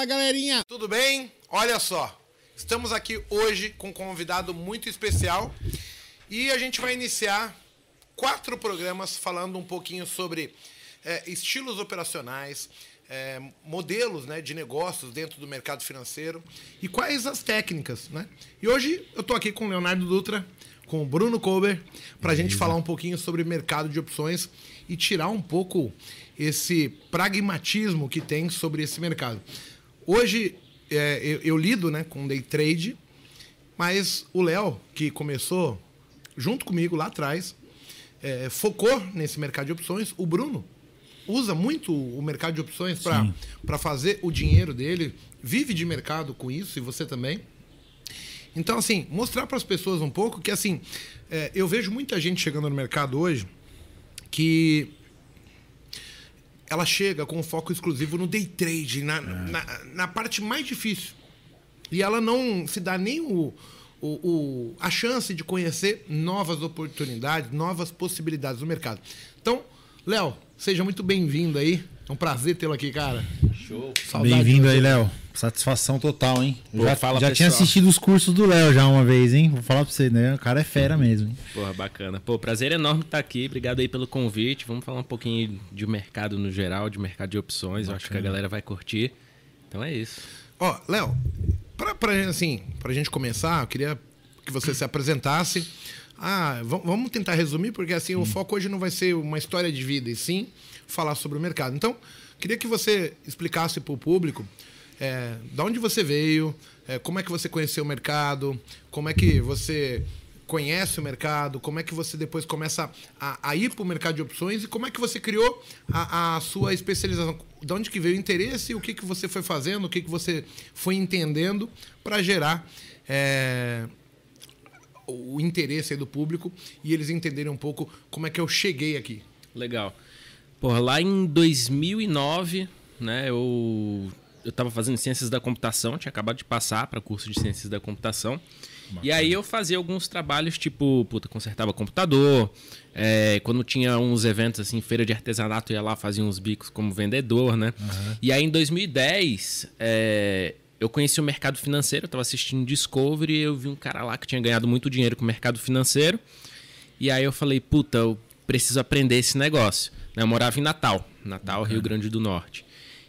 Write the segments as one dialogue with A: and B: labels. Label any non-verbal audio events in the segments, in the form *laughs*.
A: Fala galerinha!
B: Tudo bem? Olha só, estamos aqui hoje com um convidado muito especial e a gente vai iniciar quatro programas falando um pouquinho sobre é, estilos operacionais, é, modelos né, de negócios dentro do mercado financeiro e quais as técnicas. Né? E hoje eu estou aqui com o Leonardo Dutra, com o Bruno Kober, para a gente falar um pouquinho sobre mercado de opções e tirar um pouco esse pragmatismo que tem sobre esse mercado. Hoje é, eu, eu, lido né, com day trade, mas o Léo, que começou junto comigo lá atrás, é, focou nesse mercado de opções. O Bruno usa muito o mercado de opções para fazer o dinheiro dele, vive de mercado com isso, e você também. Então, assim, mostrar para as pessoas um pouco que, assim, é, eu vejo muita gente chegando no mercado hoje que ela chega com foco exclusivo no day trade, na, é. na, na, parte mais difícil. E ela não se dá nem o, o, o, a chance de conhecer novas oportunidades, novas possibilidades no mercado. Então, Léo, seja muito bem-vindo aí. É um prazer tê-lo aqui, cara.
A: Show. Bem-vindo aí, Léo. Satisfação total, hein? Pô, já fala, já tinha assistido os cursos do Léo já uma vez, hein? Vou falar pra você, né? O cara é fera mesmo. Hein?
C: Porra, bacana. Pô, prazer enorme estar aqui. Obrigado aí pelo convite. Vamos falar um pouquinho de mercado no geral, de mercado de opções. Bacana. Eu acho que a galera vai curtir. Então é isso.
B: Ó, Léo, pra, pra, assim, pra gente começar, eu queria que você se apresentasse. Ah, vamos tentar resumir, porque assim, hum. o foco hoje não vai ser uma história de vida, e sim falar sobre o mercado. Então, queria que você explicasse para o público é, de onde você veio, é, como é que você conheceu o mercado, como é que você conhece o mercado, como é que você depois começa a, a ir para o mercado de opções e como é que você criou a, a, sua especialização. De onde que veio o interesse, o que, que você foi fazendo, o que, que você foi entendendo para gerar é, o interesse do público e eles entenderem um pouco como é que eu cheguei aqui.
C: Legal. Por lá em 2009, né, eu eu estava fazendo ciências da computação, tinha acabado de passar para curso de ciências da computação. Bacana. E aí eu fazia alguns trabalhos, tipo, puta, consertava computador. É, quando tinha uns eventos assim, feira de artesanato, eu ia lá fazia uns bicos como vendedor, né? Uhum. E aí em 2010, é, eu conheci o mercado financeiro, eu estava assistindo Discovery e eu vi um cara lá que tinha ganhado muito dinheiro com o mercado financeiro. E aí eu falei, puta, eu preciso aprender esse negócio. Eu morava em Natal, Natal, uhum. Rio Grande do Norte.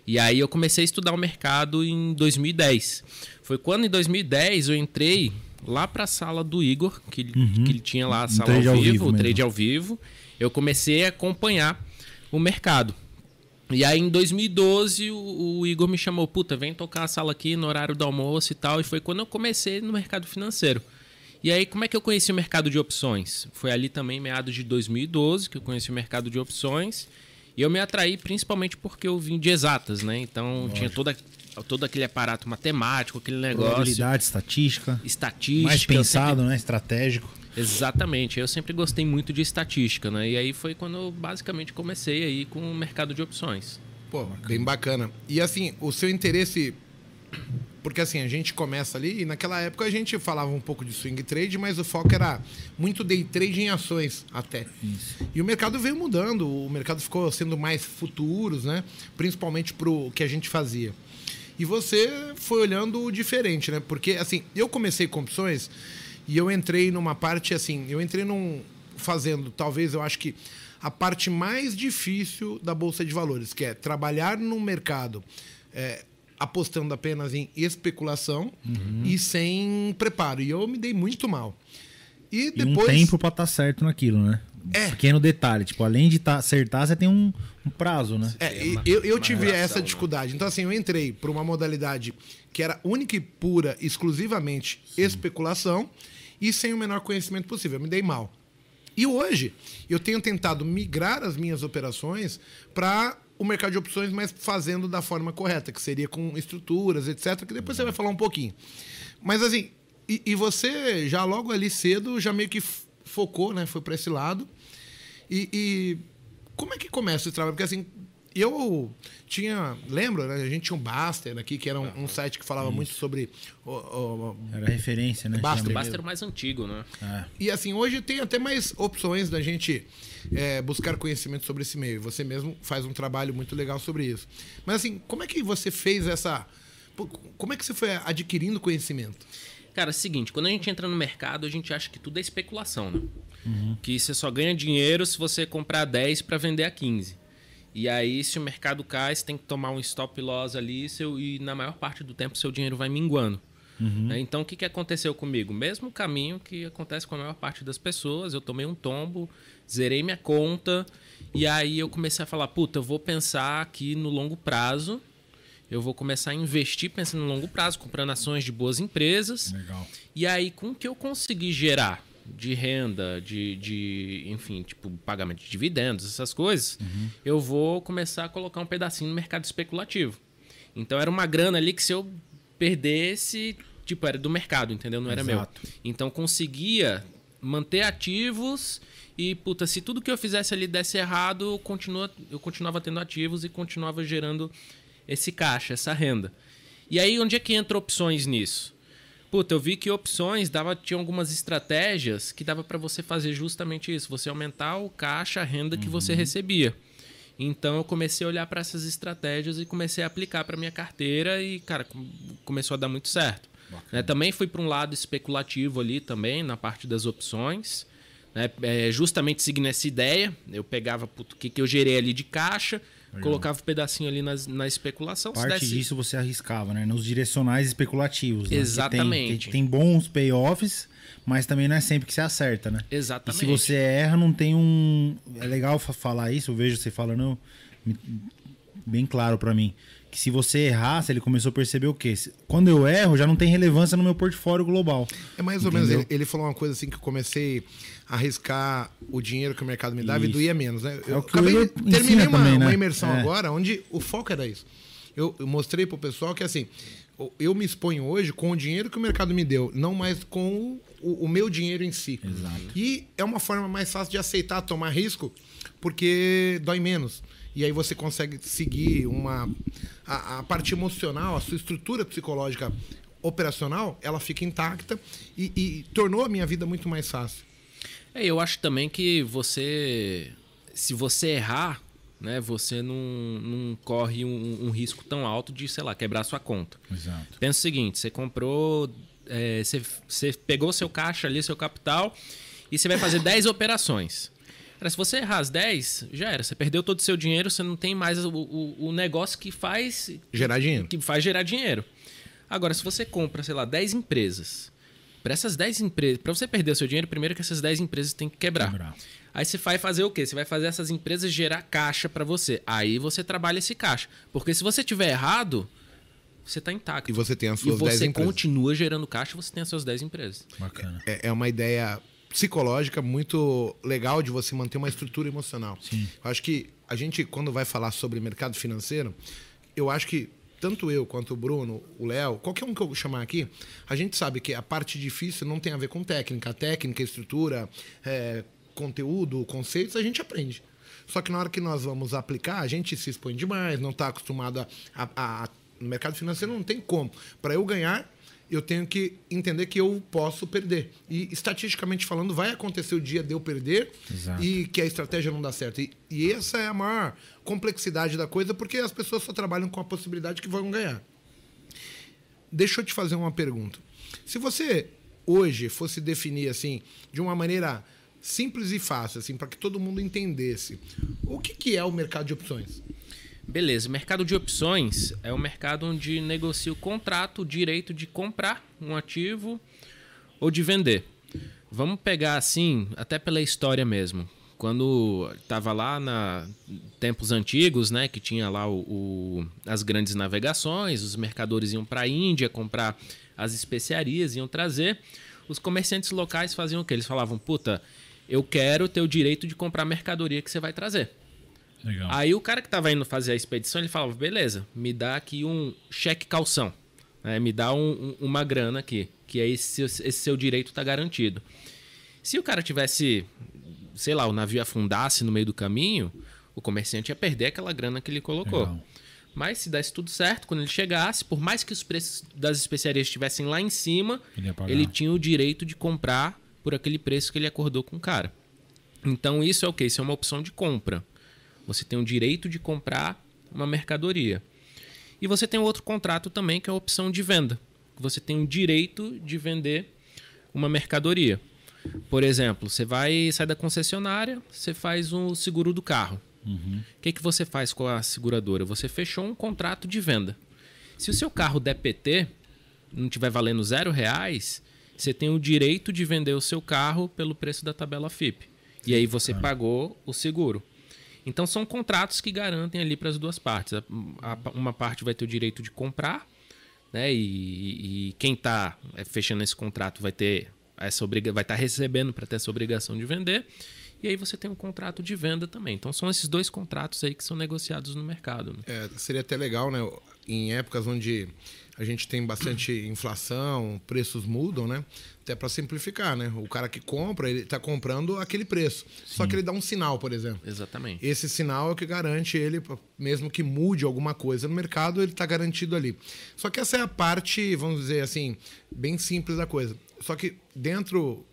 C: E aí eu comecei a estudar o mercado em 2010. Foi quando em 2010 eu entrei lá para a sala do Igor, que, ele, uhum. que ele tinha lá a sala ao, ao vivo, o trade ao vivo. Eu comecei a acompanhar o mercado. E aí em 2012 o, o, Igor me chamou, puta, vem tocar a sala aqui no horário do almoço e tal. E foi quando eu comecei no mercado financeiro. E aí, como é que eu conheci o mercado de opções? Foi ali também, meados de 2012, que eu conheci o mercado de opções. E eu me atraí principalmente porque eu vim de exatas, né? Então Lógico. tinha toda, todo aquele aparato matemático, aquele negócio.
A: Probabilidade, estatística.
C: Estatística.
A: Mais pensado, sempre... né? Estratégico.
C: Exatamente. Eu sempre gostei muito de estatística, né? E aí foi quando eu basicamente comecei aí com o mercado de opções.
B: Pô, bem bacana. E assim, o seu interesse porque assim, a gente começa ali e naquela época a gente falava um pouco de swing trade, mas o foco era muito day trade em ações até. Isso. E o mercado veio mudando, o mercado ficou sendo mais futuros, né? Principalmente para o que a gente fazia. E você foi olhando diferente, né? Porque assim, eu comecei com opções e eu entrei numa parte assim, eu entrei num fazendo, talvez eu acho que a parte mais difícil da bolsa de valores, que é trabalhar no mercado é, apostando apenas em especulação uhum. e sem preparo. E eu me dei muito mal.
A: E, e depois. um tempo para estar tá certo naquilo, né? É. Pequeno detalhe. Tipo, além de tá, acertar, você tem um, um prazo, né?
B: É, uma, eu, eu tive relação, essa né? dificuldade. Né? Então, assim, eu entrei por uma modalidade que era única e pura, exclusivamente Sim. especulação e sem o menor conhecimento possível. Eu me dei mal. E hoje, eu tenho tentado migrar as minhas operações para o mercado de opções, mas fazendo da forma correta, que seria com estruturas, etc., que depois você vai falar um pouquinho. Mas assim, e, e você já logo ali cedo já meio que focou, né? Foi para esse lado. E, e, como é que começa esse trabalho? Porque assim, eu tinha, lembra, né? A gente tinha um Baster aqui, que era um, um site que falava Isso. muito sobre. O,
A: o, era referência, né?
C: Baster. O Baster o mais antigo, né?
B: É. E assim, hoje tem até mais opções da gente é, buscar conhecimento sobre esse meio. Você mesmo faz um trabalho muito legal sobre isso. Mas assim, como é que você fez essa Como é que você foi adquirindo conhecimento?
C: Cara, é o seguinte, quando a gente entra no mercado, a gente acha que tudo é especulação, né? Uhum. Que você só ganha dinheiro se você comprar 10 para vender a 15. E aí, se o mercado cai, você tem que tomar um stop loss ali seu, e na maior parte do tempo seu dinheiro vai minguando. Uhum. Né? Então, o que, que aconteceu comigo? Mesmo caminho que acontece com a maior parte das pessoas. Eu tomei um tombo, zerei minha conta e aí eu comecei a falar: puta, eu vou pensar aqui no longo prazo. Eu vou começar a investir pensando no longo prazo, comprando ações de boas empresas. Legal. E aí, com o que eu consegui gerar de renda, de, de enfim, tipo, pagamento de dividendos, essas coisas, uhum. eu vou começar a colocar um pedacinho no mercado especulativo. Então era uma grana ali que se eu perdesse, tipo, era do mercado, entendeu? Não era Exato. meu. Então conseguia manter ativos e, puta, se tudo que eu fizesse ali desse errado, eu, continua, eu continuava tendo ativos e continuava gerando esse caixa, essa renda. E aí, onde é que entra opções nisso? Puta, eu vi que opções dava, tinha algumas estratégias que dava para você fazer justamente isso, você aumentar o caixa, a renda que uhum. você recebia. Então eu comecei a olhar para essas estratégias e comecei a aplicar para minha carteira e, cara, começou a dar muito certo. Né? Também fui para um lado especulativo ali também, na parte das opções. Né? É, justamente seguindo essa ideia, eu pegava puto, o que, que eu gerei ali de caixa, Legal. Colocava um pedacinho ali nas, na especulação.
A: Parte desse... disso você arriscava, né? Nos direcionais especulativos. Né?
C: Exatamente.
A: tem, tem, bons payoffs, mas também não é sempre que você acerta, né?
C: Exatamente.
A: E se você erra, não tem um. É legal falar isso, eu vejo você falando bem claro para mim. Que se você errasse, ele começou a perceber o quê? Quando eu erro, já não tem relevância no meu portfólio global.
B: É mais ou Entendeu? menos. Ele, ele falou uma coisa assim que eu comecei arriscar o dinheiro que o mercado me dava isso. e doía menos. Né? Eu, é acabei, terminei uma, também, né? uma imersão é. agora onde o foco era isso. Eu, eu mostrei pro pessoal que assim, eu me exponho hoje com o dinheiro que o mercado me deu, não mais com o, o meu dinheiro em si. Exato. E é uma forma mais fácil de aceitar, tomar risco, porque dói menos. E aí você consegue seguir uma. A, a parte emocional, a sua estrutura psicológica operacional, ela fica intacta e, e tornou a minha vida muito mais fácil.
C: É, eu acho também que você, se você errar, né, você não, não corre um, um, risco tão alto de, sei lá, quebrar sua conta. Exato. Pensa o seguinte, você comprou, é, você, você pegou seu caixa ali, seu capital, e você vai fazer *laughs* 10 operações. Cara, se você errar as 10, já era. Você perdeu todo o seu dinheiro, você não tem mais o, o, o negócio que faz...
B: Gerar dinheiro.
C: Que faz gerar dinheiro. Agora, se você compra, sei lá, 10 empresas para essas 10 empresas, para você perder o seu dinheiro, primeiro que essas 10 empresas têm que quebrar. quebrar. Aí você vai fazer o quê? Você vai fazer essas empresas gerar caixa para você. Aí você trabalha esse caixa. Porque se você tiver errado, você está intacto.
B: E você tem as suas 10
C: empresas. E você continua gerando caixa, você tem as suas 10 empresas.
B: Bacana. É, é uma ideia psicológica muito legal de você manter uma estrutura emocional. Sim. Eu acho que a gente, quando vai falar sobre mercado financeiro, eu acho que tanto eu quanto o Bruno, o Léo, qualquer um que eu chamar aqui, a gente sabe que a parte difícil não tem a ver com técnica. A técnica, estrutura, é, conteúdo, conceitos, a gente aprende. Só que na hora que nós vamos aplicar, a gente se expõe demais, não está acostumado a, a, a, No mercado financeiro não tem como. Para eu ganhar, eu tenho que entender que eu posso perder. E estatisticamente falando, vai acontecer o dia de eu perder Exato. e que a estratégia não dá certo. E, e, essa é a maior complexidade da coisa, porque as pessoas só trabalham com a possibilidade que vão ganhar. Deixa eu te fazer uma pergunta. Se você hoje fosse definir assim, de uma maneira simples e fácil, assim, para que todo mundo entendesse, o que, que é o mercado de opções?
C: Beleza, mercado de opções é o mercado onde negocia o contrato, o direito de comprar um ativo ou de vender. Vamos pegar assim, até pela história mesmo. Quando estava lá na tempos antigos, né, que tinha lá o, o as grandes navegações, os mercadores iam para a Índia comprar as especiarias, iam trazer. Os comerciantes locais faziam o que? Eles falavam: "Puta, eu quero ter o direito de comprar a mercadoria que você vai trazer". Legal. Aí o cara que estava indo fazer a expedição, ele falava, beleza, me dá aqui um cheque calção. Né? Me dá um, um, uma grana aqui, que aí esse, esse seu direito está garantido. Se o cara tivesse, sei lá, o navio afundasse no meio do caminho, o comerciante ia perder aquela grana que ele colocou. Legal. Mas se desse tudo certo, quando ele chegasse, por mais que os preços das especiarias estivessem lá em cima, ele, ele, tinha o direito de comprar por aquele preço que ele acordou com o cara. Então isso é o que? Isso é uma opção de compra. Você tem o direito de comprar uma mercadoria. E você tem outro contrato também, que é a opção de venda. Você tem o direito de vender uma mercadoria. Por exemplo, você vai sair da concessionária, você faz um seguro do carro. O que, que você faz com a seguradora? Você fechou um contrato de venda. Se o seu carro der PT, não estiver valendo zero reais, você tem o direito de vender o seu carro pelo preço da tabela FIP. E aí você pagou o seguro. Então são contratos que garantem ali para as duas partes. A- a- uma parte vai ter o direito de comprar, né? E, e quem está fechando esse contrato vai ter essa obriga vai estar recebendo para ter essa obrigação de vender. E aí você tem um contrato de venda também. Então são esses dois contratos aí que são negociados no mercado. né?
B: É, seria até legal, né? Em épocas onde a gente tem bastante inflação, preços mudam, né? Até para simplificar, né? O cara que compra, ele tá comprando aquele preço. Só que ele dá um sinal, por exemplo.
C: Exatamente.
B: Esse sinal é o que garante ele, mesmo que mude alguma coisa no mercado, ele está garantido ali. Só que essa é a parte, vamos dizer assim, bem simples da coisa. Só que dentro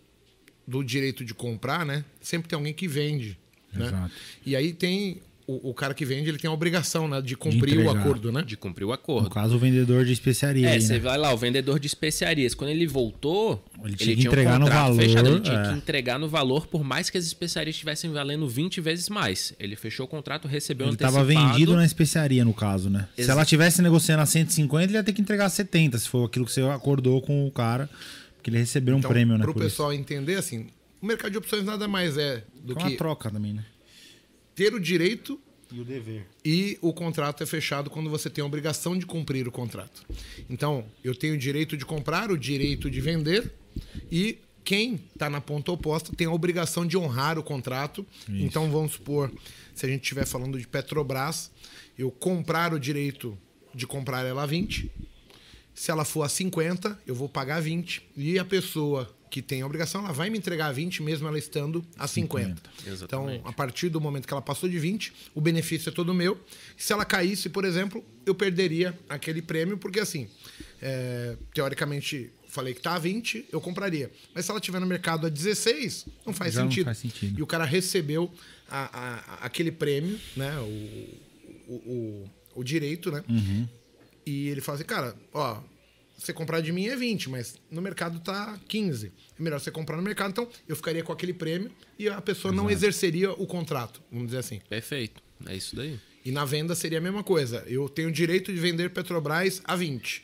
B: do direito de comprar, né, sempre tem alguém que vende. Né?
A: Exato.
B: E aí tem o, o cara que vende, ele tem a obrigação né, de cumprir o
A: entregar.
B: acordo, né?
C: De cumprir o
A: No
C: acordo.
A: caso, o vendedor de especiaria.
C: É,
A: aí,
C: você
A: né?
C: vai lá, o vendedor de especiarias, quando ele voltou,
A: Ele
C: ele,
A: tinha que
C: tinha
A: entregar
C: um
A: no
C: contrato
A: valor,
C: fechado, ele tinha
A: é.
C: que entregar no valor, por mais que as especiarias estivessem valendo 20 vezes mais. Ele fechou o contrato, recebeu
A: Ele
C: antecipado.
A: estava vendido na especiaria, no caso, né? Se
C: Exa-
A: ela tivesse negociando a 150, ele ia ter que entregar a 70, se for aquilo que você acordou com o cara, porque ele recebeu um
B: Então,
A: prêmio, né?
B: para o
A: por isso.
B: pessoal entender, assim, o mercado de opções nada mais é do
A: É uma
B: que
A: troca também, né?
B: Ter o direito
A: E o dever.
B: e o contrato é fechado quando você tem a obrigação de cumprir o contrato. Então, eu tenho o direito de comprar, o direito de vender e quem está na ponta oposta tem a obrigação de honrar o contrato. Então, vamos supor, se a gente estiver falando de Petrobras, eu comprar o direito de comprar ela a 20. Se ela for a 50, eu vou pagar 20. E a pessoa que tem a obrigação, ela vai me entregar a 20, mesmo ela estando a 50.
C: Exatamente.
B: Então, a partir do momento que ela passou de 20, o benefício é todo meu. Se ela caísse, por exemplo, eu perderia aquele prêmio, porque assim, é, teoricamente, falei que tá a 20, eu compraria. Mas se ela estiver no mercado a 16, não faz,
A: Já não
B: sentido.
A: faz sentido.
B: E o cara recebeu a- a- aquele prêmio, né? O, o, o, o direito, né?
A: Uhum.
B: E ele fala assim, cara, ó, você comprar de mim é 20, mas no mercado tá 15. É melhor você comprar no mercado, então eu ficaria com aquele prêmio e a pessoa não exerceria o contrato, vamos dizer assim.
C: Perfeito. É isso daí.
B: E na venda seria a mesma coisa. Eu tenho o direito de vender Petrobras a 20.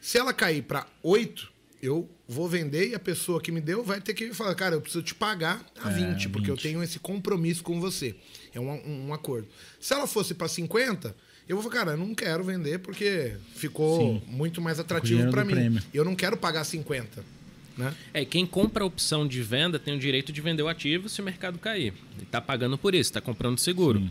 B: Se ela cair para 8, eu vou vender e a pessoa que me deu vai ter que falar, cara, eu preciso te pagar a 20, porque eu
A: 20.
B: tenho esse compromisso com você. É um, um- um acordo. Se ela fosse para 50, eu vou falar, cara, eu não quero vender porque ficou muito mais atrativo para mim.
A: prêmio.
B: Eu não quero pagar 50, né?
C: É, quem compra a opção de venda tem o direito de vender o ativo se o mercado cair. Ele está pagando por isso, está comprando seguro.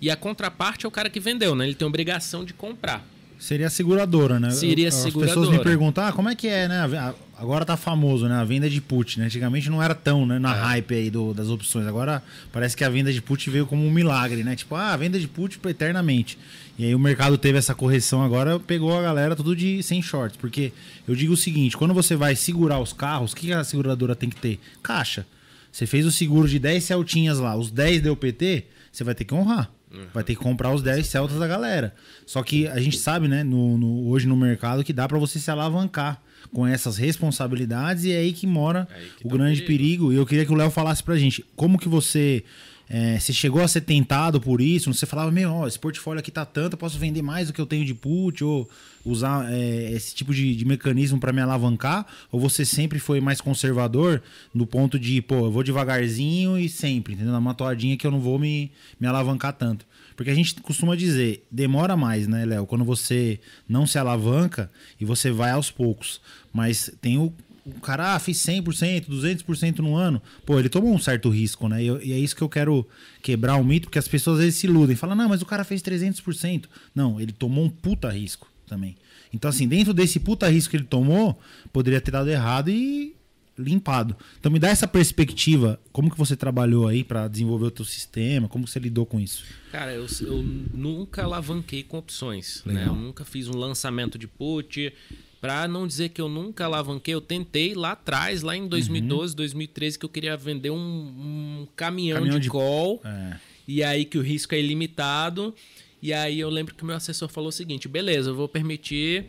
C: E a contraparte é o cara que vendeu, né? Ele tem obrigação de comprar.
A: Seria a seguradora, né?
C: Seria a
A: As pessoas
C: seguradora.
A: me perguntam, ah, como é que é, né? A- Agora tá famoso, né? A venda de put, né? Antigamente não era tão, né?
C: É.
A: Na hype aí do- das opções. Agora parece que a venda de put veio como um milagre, né? Tipo, ah, venda de put eternamente. E aí o mercado teve essa correção agora, pegou a galera tudo de sem shorts. Porque eu digo o seguinte, quando você vai segurar os carros, o que a seguradora tem que ter? Caixa. Você fez o seguro de 10 Celtinhas lá, os 10 deu PT, você vai ter que honrar. Vai ter que comprar os 10 Celtas da galera. Só que a gente sabe, né, no, no- hoje no mercado, que dá pra você se alavancar com essas responsabilidades e é aí que mora
C: É aí que
A: o
C: tá
A: grande
C: perigo.
A: perigo. E eu queria que o Léo falasse pra gente como que você. é, você chegou a ser tentado por isso? Você falava, meu, ó, esse portfólio aqui tá tanto, eu posso vender mais do que eu tenho de put, ou usar é, esse tipo de, de mecanismo pra me alavancar? Ou você sempre foi mais conservador no ponto de, pô, eu vou devagarzinho e sempre, entendeu? Na toadinha que eu não vou me, me alavancar tanto. Porque a gente costuma dizer, demora mais, né, Léo? Quando você não se alavanca e você vai aos poucos. Mas tem o, o cara, ah, fiz 100%, 200% no ano. Pô, ele tomou um certo risco, né? E, eu- e é isso que eu quero quebrar o mito, porque as pessoas às vezes se iludem. Falam, não, mas o cara fez 300%. Não, ele tomou um puta risco também. Então, assim, dentro desse puta risco que ele tomou, poderia ter dado errado e limpado. Então me dá essa perspectiva, como que você trabalhou aí pra desenvolver o teu sistema, como você lidou com isso?
C: Cara, eu, eu nunca alavanquei com opções. Né? Eu nunca fiz um lançamento de put. Pra não dizer que eu nunca alavanquei, eu tentei lá atrás, lá em 2012, 2013, que eu queria vender um, um caminhão,
A: Caminhão
C: de,
A: de-
C: call.
A: É.
C: E aí que o risco é ilimitado. E aí eu lembro que o meu assessor falou o seguinte: beleza, eu vou permitir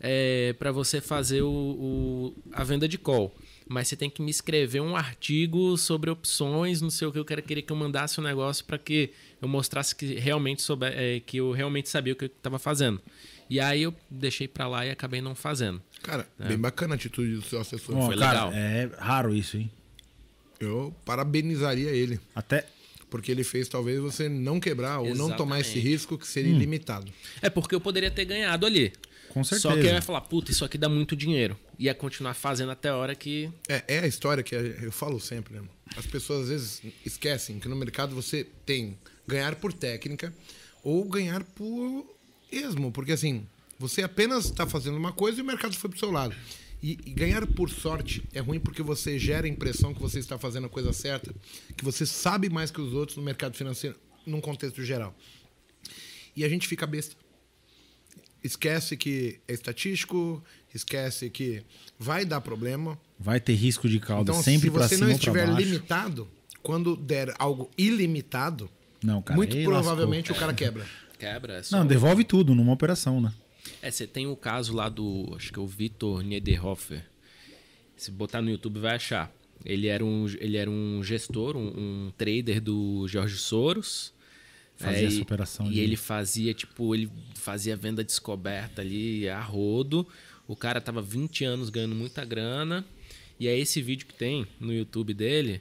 C: é, para você fazer o, o, a venda de call. Mas você tem que me escrever um artigo sobre opções, não sei o que. Eu quero querer que eu mandasse um negócio para que eu mostrasse que realmente souber, é, que eu realmente sabia o que eu estava fazendo. E aí eu deixei para lá e acabei não fazendo.
B: Cara, é. bem bacana a atitude do seu assessor.
A: Bom, Foi cara, legal. É raro isso, hein?
B: Eu parabenizaria ele.
A: Até
B: porque ele fez talvez você não quebrar ou Exatamente. não tomar esse risco que seria hum. ilimitado.
C: É porque eu poderia ter ganhado ali.
A: Com certeza.
C: Só que eu ia falar, puta, isso aqui dá muito dinheiro. Ia continuar fazendo até a hora que.
B: É, é a história que eu falo sempre, né? As pessoas às vezes esquecem que no mercado você tem ganhar por técnica ou ganhar por esmo. Porque assim, você apenas está fazendo uma coisa e o mercado foi pro seu lado. E, e, ganhar por sorte é ruim porque você gera a impressão que você está fazendo a coisa certa, que você sabe mais que os outros no mercado financeiro, num contexto geral. E a gente fica besta esquece que é estatístico, esquece que vai dar problema.
A: Vai ter risco de cauda então, sempre para cima
B: Se você não estiver limitado, quando der algo ilimitado, não, cara, muito provavelmente lascou. o cara quebra.
C: Quebra. É
A: não, devolve tudo numa operação, né?
C: É, você tem o caso lá do, acho que é o Vitor Niederhofer. Se botar no YouTube vai achar. Ele era um, ele era um gestor, um, um trader do Jorge Soros.
A: Fazia é, essa operação.
C: E, de... ele fazia, tipo, ele fazia venda descoberta ali a rodo. O cara tava 20 anos ganhando muita grana. E aí esse vídeo que tem no YouTube dele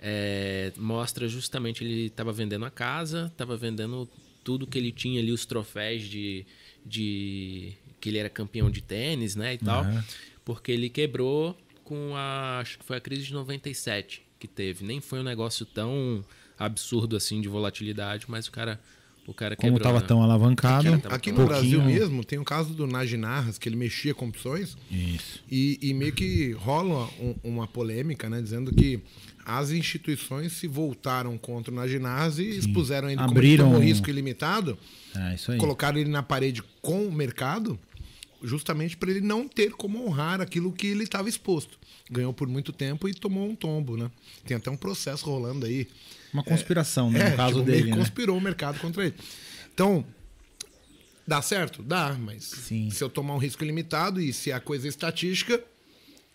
C: é, mostra justamente ele tava vendendo a casa, tava vendendo tudo que ele tinha ali, os troféus de, de que ele era campeão de tênis, né, e tal. Uhum. Porque ele quebrou com a, acho que foi a crise de 97 que teve. Nem foi um negócio tão absurdo assim de volatilidade, mas o cara o cara
A: Como estava né? tão alavancado.
B: Aqui, aqui no Brasil mesmo tem o caso do Najinarras, que ele mexia com opções.
A: Isso.
B: E, e meio que rola um, uma polêmica, né? Dizendo que as instituições se voltaram contra o Najinarras e Sim. expuseram ele
A: Abriram...
B: como risco ilimitado.
A: É, isso aí.
B: Colocaram ele na parede com o mercado, justamente para ele não ter como honrar aquilo que ele estava exposto. Ganhou por muito tempo e tomou um tombo, né? Tem até um processo rolando aí
A: uma conspiração, né, é, no caso tipo, dele. Ele
B: né? conspirou o mercado contra ele. Então, dá certo? Dá, mas Sim. se eu tomar um risco ilimitado e se a coisa é estatística,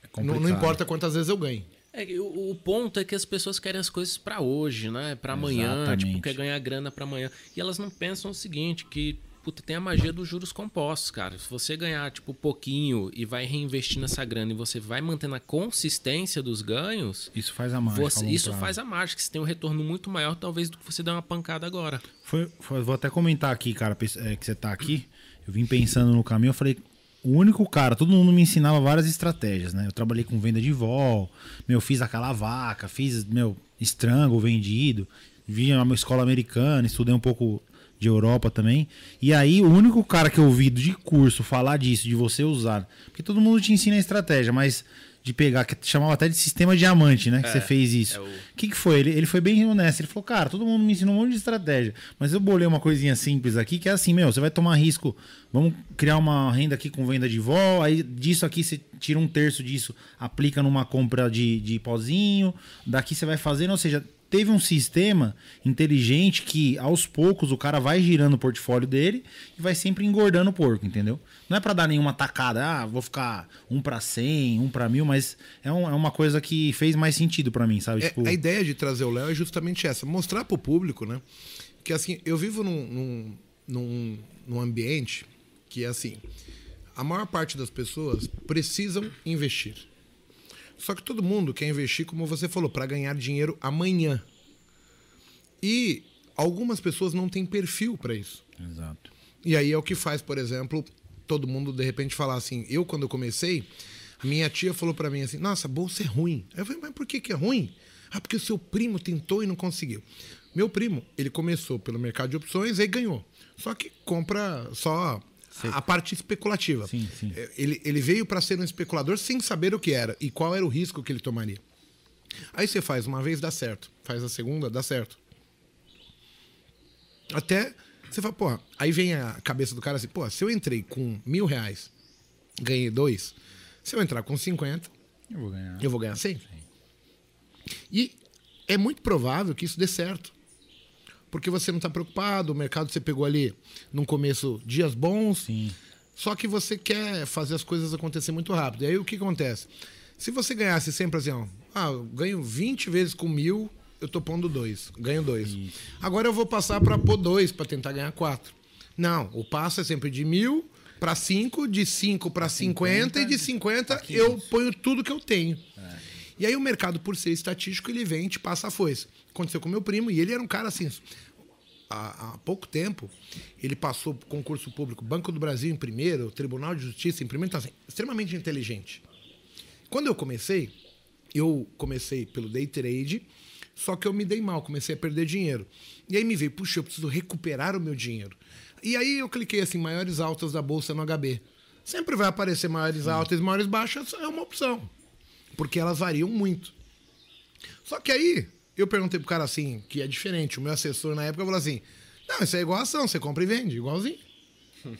B: é não, não, importa quantas vezes eu ganho.
C: É, o, o, ponto é que as pessoas querem as coisas para hoje, né? Para amanhã, tipo, quer ganhar grana para amanhã. E elas não pensam o seguinte, que puta, tem a magia dos juros compostos, cara. Se você ganhar, tipo, pouquinho e vai reinvestir nessa grana e você vai mantendo a consistência dos ganhos.
A: Isso faz a mágica.
C: Você, isso prazo. faz a mágica. Você tem um retorno muito maior, talvez, do que você dar uma pancada agora.
A: Foi, foi, vou até comentar aqui, cara, é, que você tá aqui. Eu vim pensando no caminho, eu falei. O único cara, todo mundo me ensinava várias estratégias, né? Eu trabalhei com venda de vol, meu, fiz aquela vaca, fiz, meu, estrango vendido, vi uma escola americana, estudei um pouco de Europa também. E aí, o único cara que eu ouvi de curso falar disso, de você usar. Porque todo mundo te ensina a estratégia, mas de pegar, que chamava até de sistema diamante, né? Que é, você fez isso. O é o... que, que foi? Ele, ele foi bem honesto. Ele falou, cara, todo mundo me ensinou um monte de estratégia. Mas eu bolei uma coisinha simples aqui, que é assim, meu, você vai tomar risco. Vamos criar uma renda aqui com venda de vol. Aí disso aqui você tira um terço disso, aplica numa compra de, de pozinho. Daqui você vai fazendo, ou seja, teve um sistema inteligente que aos poucos o cara vai girando o portfólio dele e vai sempre engordando o porco, entendeu? Não é para dar nenhuma tacada, ah, vou ficar um para cem, um para mil, mas é, um, é, uma coisa que fez mais sentido para mim, sabe?
B: É, tipo... A ideia de trazer o Léo é justamente essa, mostrar para o público, né? Que assim, eu vivo num, num, num, num ambiente que é assim, a maior parte das pessoas precisam investir. Só que todo mundo quer investir, como você falou, para ganhar dinheiro amanhã. E algumas pessoas não têm perfil para isso.
A: Exato.
B: E aí é o que faz, por exemplo, todo mundo de repente falar assim: eu, quando eu comecei, minha tia falou para mim assim: nossa, bolsa é ruim. Eu falei, mas por que, que é ruim? Ah, porque o seu primo tentou e não conseguiu. Meu primo, ele começou pelo mercado de opções e ganhou. Só que compra só a parte especulativa.
A: Sim, sim.
B: É, ele, ele veio para ser um especulador sem saber o que era e qual era o risco que ele tomaria. Aí você faz uma vez, dá certo. Faz a segunda, dá certo. Até você fala, pô, aí vem a cabeça do cara assim, pô, se eu entrei com mil reais, ganhei dois, se eu entrar com 50,
A: eu vou ganhar,
B: eu vou ganhar 100. E é muito provável que isso dê certo. Porque você não está preocupado, o mercado você pegou ali num começo dias bons.
A: Sim.
B: Só que você quer fazer as coisas acontecer muito rápido. E aí o que acontece? Se você ganhasse sempre assim, ó, ah, eu ganho 20 vezes com mil, eu tô pondo dois, ganho dois. Agora eu vou passar para pôr dois para tentar ganhar quatro. Não, o passo é sempre de mil para cinco, de cinco para 50,
A: 50,
B: e de 50
A: pra
B: eu
A: 500.
B: ponho tudo que eu tenho.
A: É.
B: E aí o mercado, por ser estatístico, ele vem e te passa a foice. Aconteceu com meu primo e ele era um cara assim. Há, há pouco tempo, ele passou por concurso público, Banco do Brasil em primeiro, Tribunal de Justiça em primeiro, então assim, extremamente inteligente. Quando eu comecei, eu comecei pelo day trade, só que eu me dei mal, comecei a perder dinheiro. E aí me veio, puxa, eu preciso recuperar o meu dinheiro. E aí eu cliquei assim, maiores altas da bolsa no HB. Sempre vai aparecer maiores altas e maiores baixas, é uma opção. Porque elas variam muito. Só que aí, eu perguntei pro cara assim, que é diferente, o meu assessor na época falou assim: Não, isso é igual ação, você compra e vende, igualzinho. *laughs*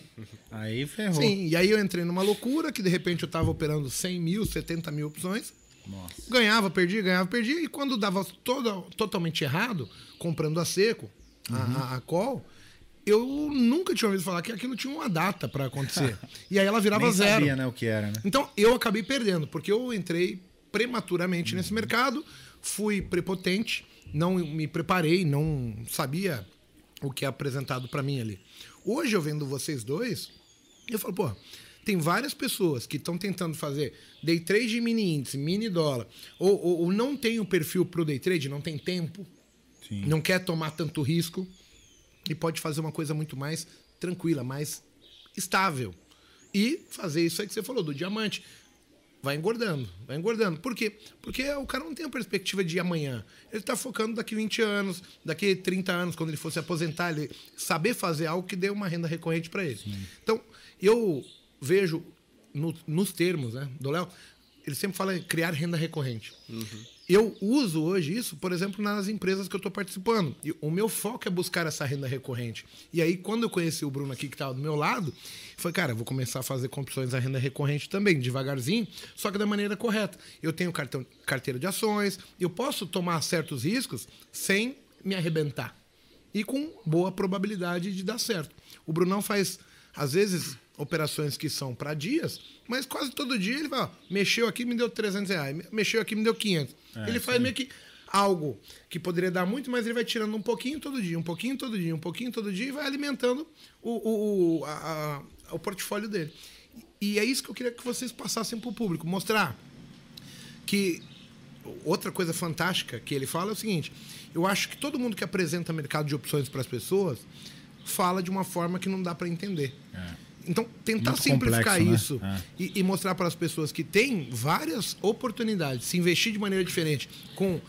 A: Aí ferrou.
B: Sim, e aí eu entrei numa loucura que de repente eu tava operando 100 mil, 70 mil opções.
A: Nossa.
B: Ganhava, perdia, ganhava, perdia. E quando dava toda, totalmente errado, comprando a seco, a- a, a, call, eu nunca tinha ouvido falar que aquilo tinha uma data para acontecer. *laughs* e aí ela virava
A: Nem
B: zero.
A: sabia, né, o que era, né?
B: Então eu acabei perdendo, porque eu entrei prematuramente nesse mercado, fui prepotente, não me preparei, não sabia o que é apresentado para mim ali. Hoje eu vendo vocês dois, eu falo, pô, tem várias pessoas que estão tentando fazer day trade de mini índice, mini dólar, ou, ou, ou não tem o perfil pro day trade, não tem tempo,
A: Sim.
B: não quer tomar tanto risco e pode fazer uma coisa muito mais tranquila, mais estável. E fazer isso aí que você falou, do diamante. Vai engordando, vai engordando. Por quê? Porque o cara não tem a perspectiva de amanhã. Ele está focando daqui 20 anos, daqui 30 anos, quando ele fosse aposentar, ele saber fazer algo que dê uma renda recorrente para ele. Então, eu vejo no- nos termos né, do Léo, ele sempre fala em criar renda recorrente. Eu uso hoje isso, por exemplo, nas empresas que eu estou participando. E o meu foco é buscar essa renda recorrente. E aí, quando eu conheci o Bruno aqui, que estava do meu lado, foi, cara, vou começar a fazer opções da renda recorrente também, devagarzinho, só que da maneira correta. Eu tenho cartão, carteira de ações, eu posso tomar certos riscos sem me arrebentar. E com boa probabilidade de dar certo. O Brunão faz, às vezes, operações que são para dias, mas quase todo dia ele vai, ó, mexeu aqui, me deu 300 reais, mexeu aqui, me deu 500.
A: É,
B: ele faz meio que algo que poderia dar muito, mas ele vai tirando um pouquinho todo dia, um pouquinho todo dia, um pouquinho todo dia e vai alimentando o, o, o, a- a- o portfólio dele. E é isso que eu queria que vocês passassem para o público, mostrar que outra coisa fantástica que ele fala é o seguinte: eu acho que todo mundo que apresenta mercado de opções para as pessoas fala de uma forma que não dá para entender. Então, tentar
A: Muito
B: simplificar
A: complexo,
B: isso
A: né?
B: e, e mostrar para as pessoas que tem várias oportunidades, se investir de maneira diferente, com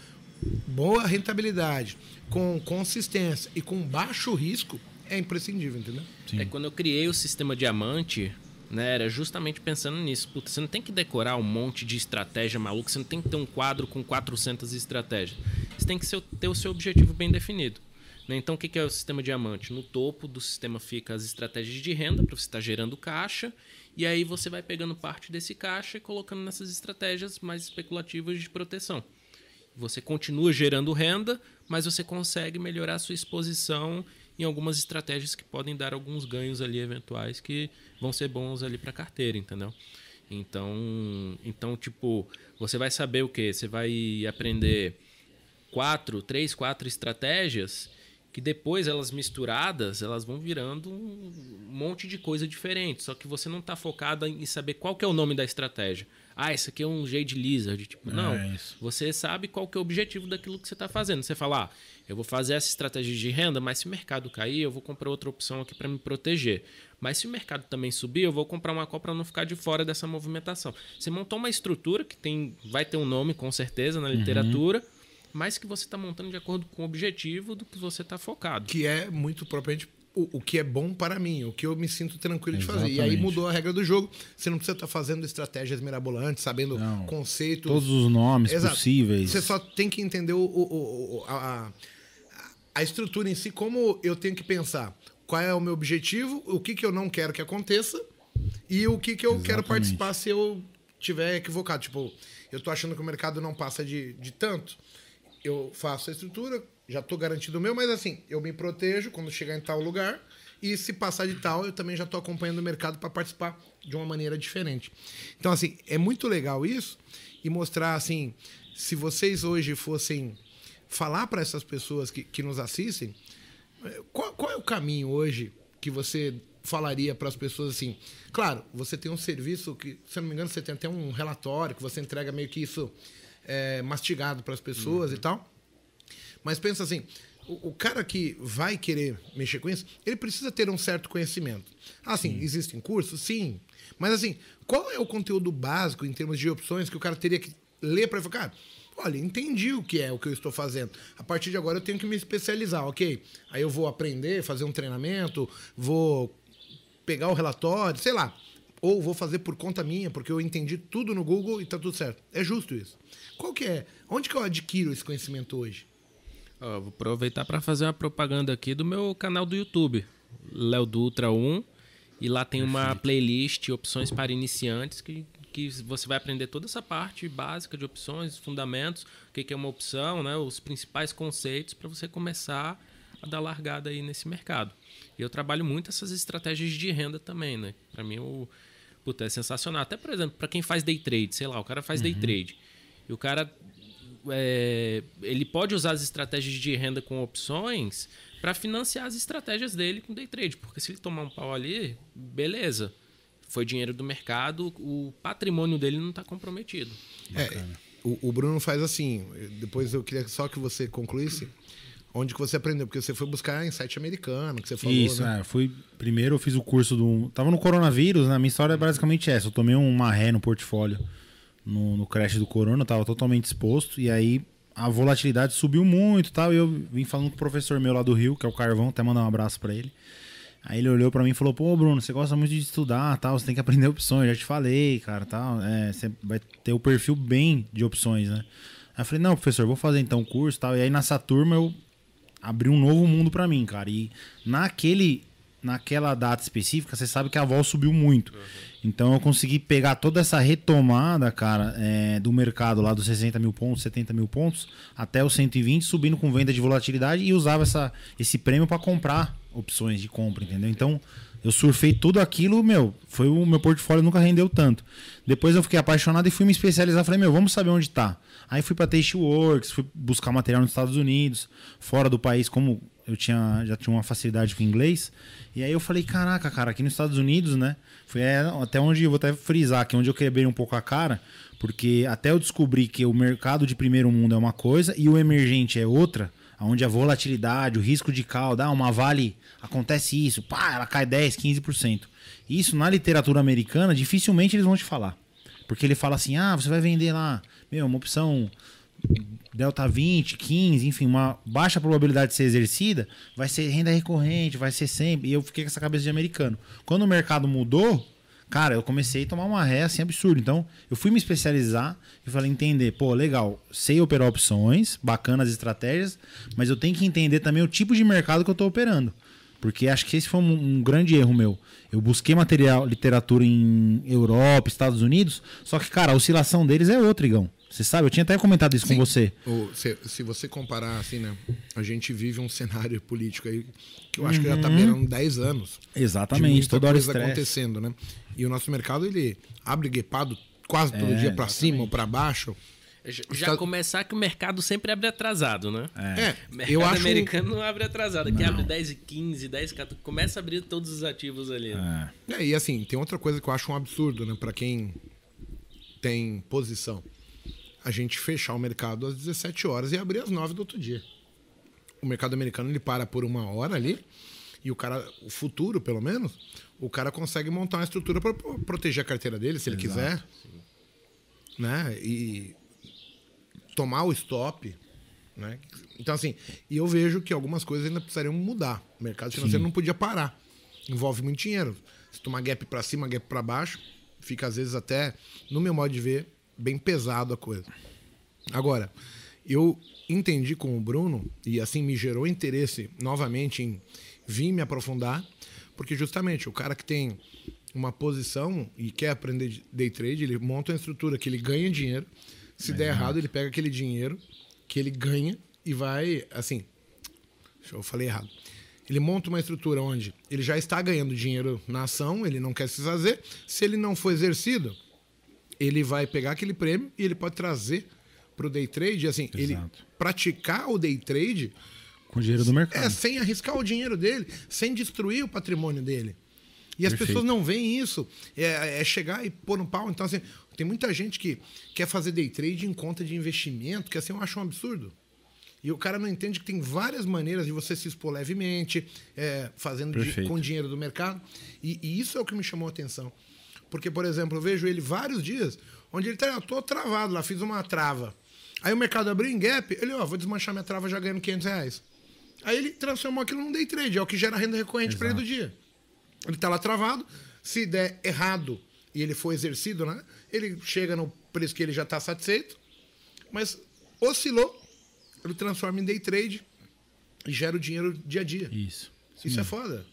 B: boa rentabilidade, com consistência e com baixo risco, é imprescindível, entendeu?
A: Sim.
C: É quando eu criei o sistema diamante, né, era justamente pensando nisso. Puta, você não tem que decorar um monte de estratégia maluca, você não tem que ter um quadro com 400 estratégias. Você tem que ter o seu objetivo bem definido. Né? Então, o que é o sistema diamante? No topo do sistema fica as estratégias de renda, para você estar gerando caixa, e aí você vai pegando parte desse caixa e colocando nessas estratégias mais especulativas de proteção. Você continua gerando renda, mas você consegue melhorar a sua exposição em algumas estratégias que podem dar alguns ganhos ali eventuais que vão ser bons ali para a carteira, entendeu? Então, então tipo, você vai saber o que? Você vai aprender quatro, três, quatro estratégias que depois elas misturadas, elas vão virando um monte de coisa diferente. Só que você não está focado em saber qual que é o nome da estratégia. Ah, isso aqui é um Jade Lizard. Tipo, não.
A: É.
C: Você sabe qual que é o objetivo daquilo que você está fazendo. Você fala, ah, eu vou fazer essa estratégia de renda, mas se o mercado cair, eu vou comprar outra opção aqui para me proteger. Mas se o mercado também subir, eu vou comprar uma call para não ficar de fora dessa movimentação. Você montou uma estrutura que tem, vai ter um nome com certeza na literatura, mas que você está montando de acordo com o objetivo do que você está focado.
B: que é muito propriamente o, o que é bom para mim, o que eu me sinto tranquilo de fazer. E aí
A: Exatamente.
B: mudou a regra do jogo. Você não precisa estar fazendo estratégias mirabolantes, sabendo
A: Não.
B: conceitos.
A: Todos os nomes
B: Exato.
A: possíveis.
B: Você só tem que entender o, o- o- a, a- estrutura em si, como eu tenho que pensar. Qual é o meu objetivo, o que, que eu não quero que aconteça e o que, que eu quero
A: Exatamente.
B: participar se eu tiver equivocado. Tipo, eu tô achando que o mercado não passa de, de tanto. Eu faço a estrutura, já tô garantido o meu, mas assim, eu me protejo quando chegar em tal lugar. E se passar de tal, eu também já tô acompanhando o mercado para participar de uma maneira diferente. Então, assim, é muito legal isso e mostrar, assim, se vocês hoje fossem falar para essas pessoas que, que nos assistem, eh, qual, qual é o caminho hoje que você falaria para as pessoas assim? Claro, você tem um serviço que, se não me engano, você tem até um relatório que você entrega meio que isso é, mastigado para as pessoas e tal. Mas pensa assim, o, o cara que vai querer mexer com isso, ele precisa ter um certo conhecimento. Ah, sim, existem cursos? Sim. Mas assim, qual é o conteúdo básico em termos de opções que o cara teria que ler para cara, olha, entendi o que é o que eu estou fazendo. A partir de agora eu tenho que me especializar, ok? Aí eu vou aprender, fazer um treinamento, vou pegar o relatório, sei lá. Ou vou fazer por conta minha, porque eu entendi tudo no Google e tá tudo certo. É justo isso. Qual que é? Onde que eu adquiro esse conhecimento hoje?
C: Ó, vou aproveitar para fazer uma propaganda aqui do meu canal do YouTube, Léo Dutra 1. E lá tem uma playlist opções para iniciantes que, que você vai aprender toda essa parte básica de opções, fundamentos, o que, que é uma opção, né, os principais conceitos para você começar a dar largada aí nesse mercado. E eu trabalho muito essas estratégias de renda também, né? Para mim o puta, é sensacional. Até por exemplo, para quem faz day trade, sei lá, o cara faz day trade. E o cara é, ele pode usar as estratégias de renda com opções para financiar as estratégias dele com day trade, porque se ele tomar um pau ali, beleza. Foi dinheiro do mercado, o patrimônio dele não está comprometido.
B: É, o, o Bruno faz assim. Depois eu queria só que você concluísse. Onde que você aprendeu? Porque você foi buscar em site americano, que você falou,
A: Isso,
B: né?
A: é. Fui, primeiro eu fiz o curso do. Tava no coronavírus, né? Minha história é basicamente essa. Eu tomei uma ré no portfólio no, no crash do corona, tava totalmente exposto. E aí a volatilidade subiu muito e tal. E eu vim falando com o professor meu lá do Rio, que é o Carvão, até mandar um abraço pra ele. Aí ele olhou pra mim e falou: Pô, Bruno, você gosta muito de estudar, tal, você tem que aprender opções. Já te falei, cara, tal. É, você vai ter o perfil bem de opções, né? Aí eu falei: Não, professor, vou fazer então o curso, tal. E aí nessa turma eu abri um novo mundo pra mim, cara. E naquele, naquela data específica, você sabe que a vol subiu muito. Então eu consegui pegar toda essa retomada, cara, é, do mercado lá dos 60 mil pontos, 70 mil pontos, até os 120, subindo com venda de volatilidade e usava essa, esse prêmio para comprar opções de compra, entendeu? Então eu surfei tudo aquilo, meu, foi o meu portfólio nunca rendeu tanto. Depois eu fiquei apaixonado e fui me especializar, falei, meu, vamos saber onde tá. Aí fui para Tasteworks, fui buscar material nos Estados Unidos, fora do país, como eu tinha já tinha uma facilidade com inglês. E aí eu falei, caraca, cara, aqui nos Estados Unidos, né? Foi é, até onde vou até frisar, é onde eu quebrei um pouco a cara, porque até eu descobri que o mercado de primeiro mundo é uma coisa e o emergente é outra, onde a volatilidade, o risco de cauda, ah, uma vale acontece isso, pá, ela cai 10, 15%. Isso na literatura americana, dificilmente eles vão te falar. Porque ele fala assim: "Ah, você vai vender lá, meu, uma opção delta 20, 15, enfim, uma baixa probabilidade de ser exercida, vai ser renda recorrente, vai ser sempre. E eu fiquei com essa cabeça de americano. Quando o mercado mudou, cara, eu comecei a tomar uma ré assim absurda. Então, eu fui me especializar e falei entender, pô, legal, sei operar opções, bacanas estratégias, mas eu tenho que entender também o tipo de mercado que eu estou operando. Porque acho que esse foi um, um grande erro meu. Eu busquei material, literatura em Europa, Estados Unidos, só que, cara, a oscilação deles é outra, Igão. Você sabe, eu tinha até comentado isso
B: Sim.
A: com você.
B: O- se, se você comparar, assim, né? A gente vive um *laughs* cenário político aí que eu acho que já tá beirando 10 anos. de
A: Exatamente,
B: muita
A: toda hora
B: coisa
A: estresse.
B: acontecendo, né? E o nosso mercado, ele abre guepado quase todo dia para cima ou para baixo.
C: Já,
B: Os
C: já
B: Estados-
C: começar que o mercado sempre abre atrasado, né?
B: É, *laughs*
C: O mercado
B: eu acho...
C: americano não abre atrasado, que abre 10 e 15, 10 e 14, começa a abrir todos os ativos ali. né?
A: É.
B: É, e assim, tem outra coisa que eu acho um absurdo, né? Para quem tem posição. A gente fechar o mercado às 17 horas e abrir às 9 do outro dia. O mercado americano ele para por uma hora ali e o cara, o futuro pelo menos, o cara consegue montar uma estrutura para proteger a carteira dele, se ele quiser, né? E tomar o stop, né? Então assim, e eu vejo que algumas coisas ainda precisariam mudar. O mercado financeiro não podia parar. Envolve muito dinheiro. Se tomar gap para cima, gap para baixo, fica às vezes até, no meu modo de ver, bem pesado a coisa. Agora, eu entendi com o Bruno e assim me gerou interesse novamente em vir me aprofundar, porque justamente o cara que tem uma posição e quer aprender de day trade, ele monta uma estrutura que ele ganha dinheiro. Se der errado, ele pega aquele dinheiro que ele ganha e vai, assim, Eu falei errado. Ele monta uma estrutura onde ele já está ganhando dinheiro na ação, ele não quer se fazer. Se ele não for exercido, ele vai pegar aquele prêmio e ele pode trazer para o day trade, assim, ele
A: Exato.
B: praticar o day trade
A: Com o dinheiro do mercado.
B: é sem arriscar o dinheiro dele, sem destruir o patrimônio dele. E as
A: Perfeito.
B: pessoas não veem isso. É, é chegar e pôr no pau. Então, assim, tem muita gente que quer fazer day trade em conta de investimento, que assim eu acho um absurdo. E o cara não entende que tem várias maneiras de você se expor levemente, é, fazendo
A: Perfeito.
B: com dinheiro do mercado. E, e isso é o que me chamou a atenção. Porque, por exemplo, eu vejo ele vários dias onde ele tá, eu tô travado lá, fiz uma trava. Aí o mercado abriu em gap, ele, ó, vou desmanchar minha trava já ganhando 500 reais. Aí ele transformou aquilo num day trade, é o que gera renda recorrente para ele do dia. Ele tá lá travado, se der errado e ele for exercido, né? Ele chega no preço que ele já está satisfeito, mas oscilou, ele transforma em day trade e gera o dinheiro dia a dia.
A: Isso.
B: Isso é foda.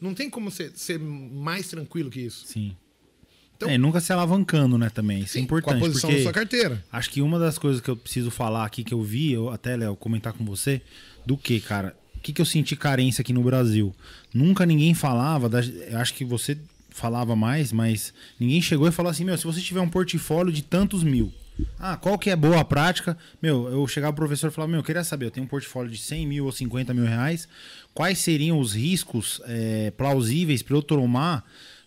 B: Não tem como ser, ser mais tranquilo que isso.
A: Sim.
B: Então-
A: é, nunca se alavancando, né, também. Isso é importante.
B: Com a posição da sua carteira.
A: Acho que uma das coisas que eu preciso falar aqui, que eu vi, eu até, Léo, comentar com você, do que, cara? O que, que eu senti carência aqui no Brasil? Nunca ninguém falava, da- acho que você falava mais, mas ninguém chegou e falou assim, meu, se você tiver um portfólio de tantos mil, ah, qual que é boa prática? Meu, eu chegava pro professor e falava, meu, eu queria saber, eu tenho um portfólio de 100 mil ou 50 mil reais, quais seriam os riscos eh, plausíveis para eu tomar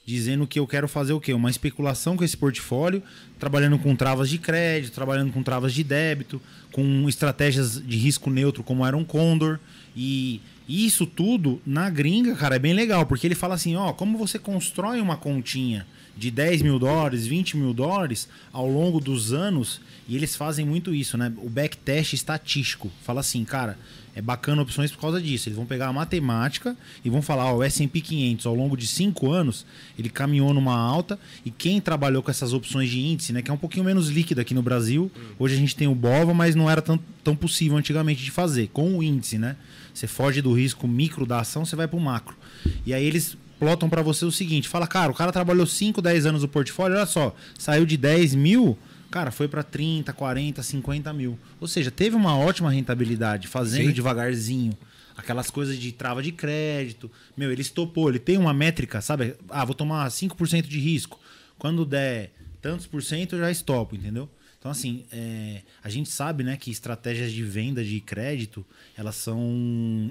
A: dizendo que eu quero fazer o quê? Uma especulação com esse portfólio, trabalhando com travas de crédito, trabalhando com travas de débito, com estratégias de risco neutro como era um Condor. E isso tudo na gringa, cara, é bem legal, porque ele fala assim, ó, como você constrói uma continha de 10 mil dólares, 20 mil dólares ao longo dos anos, e eles fazem muito isso, né? O backtest estatístico. Fala assim, cara, é bacana opções por causa disso. Eles vão pegar a matemática e vão falar, ó, o S&P 500 ao longo de cinco anos, ele caminhou numa alta e quem trabalhou com essas opções de índice, né, que é um pouquinho menos líquida aqui no Brasil, hoje a gente tem o BOVA, mas não era tão, tão possível antigamente de fazer, com o índice, né? Você foge do risco micro da ação, você vai pro macro. E aí eles plotam para você o seguinte, fala, cara, o cara trabalhou 5, 10 anos no portfólio, olha só, saiu de 10 mil, cara, foi para 30, 40, 50 mil. Ou seja, teve uma ótima rentabilidade, fazendo
B: Sim.
A: devagarzinho. Aquelas coisas de trava de crédito. Meu, ele estopou, ele tem uma métrica, sabe? Ah, vou tomar 5% de risco. Quando der tantos por cento, eu já estopo, entendeu? Então, assim, é, a gente sabe né, que estratégias de venda de crédito, elas são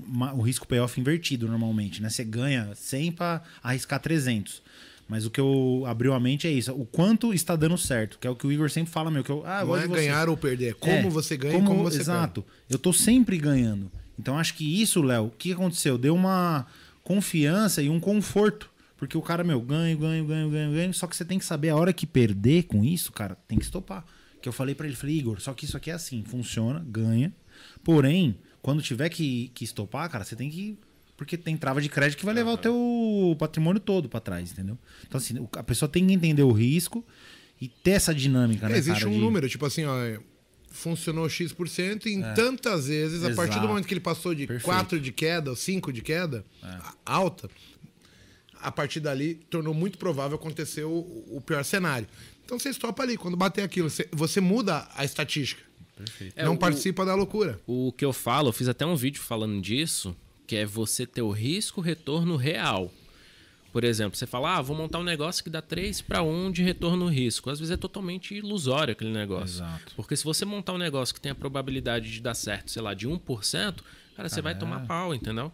A: uma- o risco payoff invertido normalmente, né? Você ganha 100 para arriscar 300. Mas o que eu abriu a mente é isso. O quanto está dando certo, que é o que o Igor sempre fala, meu. Que eu, ah,
B: Não é ganhar ou perder, é como
A: É,
B: você ganha e como você
A: Exato. Eu tô sempre ganhando. Então acho que isso, Léo, o que aconteceu? Deu uma confiança e um conforto. Porque o cara, meu, ganho, ganho, ganho, ganho, ganho. Só que você tem que saber a hora que perder com isso, cara, tem que estopar. Que eu falei pra ele, falei, Igor, só que isso aqui é assim, funciona, ganha. Porém, quando tiver que, que estopar, cara, você tem que. Porque tem trava de crédito que vai levar o teu patrimônio todo pra trás, entendeu? Então, assim, a pessoa tem que entender o risco e ter essa dinâmica, né?
B: Existe
A: cara,
B: um
A: de-
B: número, tipo assim, ó, é, funcionou X% e em tantas vezes, a partir do
A: Exato.
B: momento que ele passou de
A: Perfeito.
B: 4 de queda ou 5 de queda, a- alta, a partir dali tornou muito provável acontecer o, o pior cenário. Então você estopa ali, quando bater aquilo, você, você muda a estatística.
C: É,
B: Não
C: o-
B: participa da loucura.
C: O que eu falo, eu fiz até um vídeo falando disso, que é você ter o risco retorno real. Por exemplo, você fala, ah, vou montar um negócio que dá 3 para 1 de retorno risco. Às vezes é totalmente ilusório aquele negócio.
A: Exato.
C: Porque se você montar um negócio que tem a probabilidade de dar certo, sei lá, de 1%, cara, você vai tomar pau, entendeu?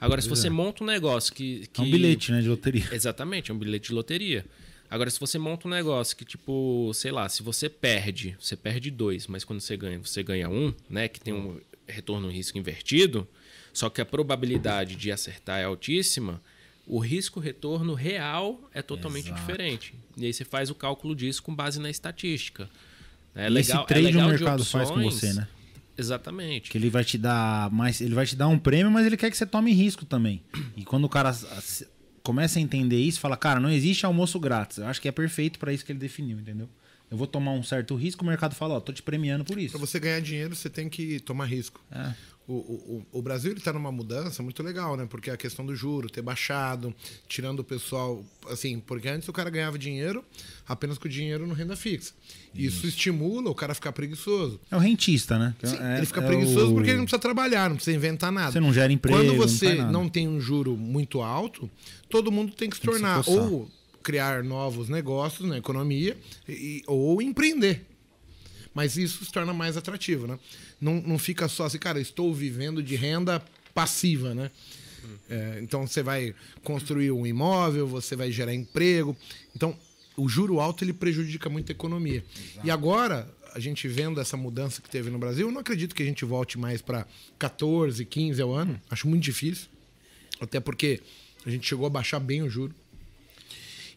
C: Agora, se você monta um negócio que, que.
A: É um bilhete, né, de loteria.
C: Exatamente, é um bilhete de loteria. Agora, se você monta um negócio que, tipo, sei lá, se você perde, você perde dois, mas quando você ganha, você ganha um, né? Que tem um retorno risco invertido, só que a probabilidade de acertar é altíssima, o risco-retorno real é totalmente
A: Exato.
C: diferente. E aí você faz o cálculo disso com base na estatística. É
A: E esse
C: legal,
A: trade
C: é legal
A: o mercado faz com
C: opções.
A: você, né?
C: Exatamente.
A: Que ele vai te dar mais, ele vai te dar um prêmio, mas ele quer que você tome risco também. E quando o cara começa a entender isso, fala, cara, não existe almoço grátis. Eu acho que é perfeito pra isso que ele definiu, entendeu? Eu vou tomar um certo risco, o mercado fala, ó, tô te premiando por isso.
B: Para você ganhar dinheiro, você tem que tomar risco.
A: É.
B: O, o, o Brasil está numa mudança muito legal, né? Porque a questão do juro ter baixado, tirando o pessoal, assim, porque antes o cara ganhava dinheiro apenas com dinheiro no renda fixa. Isso, estimula o cara a ficar preguiçoso.
A: É o rentista, né?
B: Sim,
A: É-
B: ele fica
A: é
B: preguiçoso
A: o-
B: porque ele não precisa trabalhar, não precisa inventar nada.
A: Você não gera emprego,
B: Quando
A: não
B: você
A: nada.
B: não tem um juro muito alto, todo mundo tem que se
A: Tem que se
B: tornar ou criar novos negócios na economia e- ou empreender. Mas isso se torna mais atrativo, né? Não, não fica só assim, cara, estou vivendo de renda passiva, né? É, então você vai construir um imóvel, você vai gerar emprego. Então, o juro alto ele prejudica muito a economia. E agora, a gente vendo essa mudança que teve no Brasil, eu não acredito que a gente volte mais para 14, 15 ao ano. Acho muito difícil. Até porque a gente chegou a baixar bem o juro.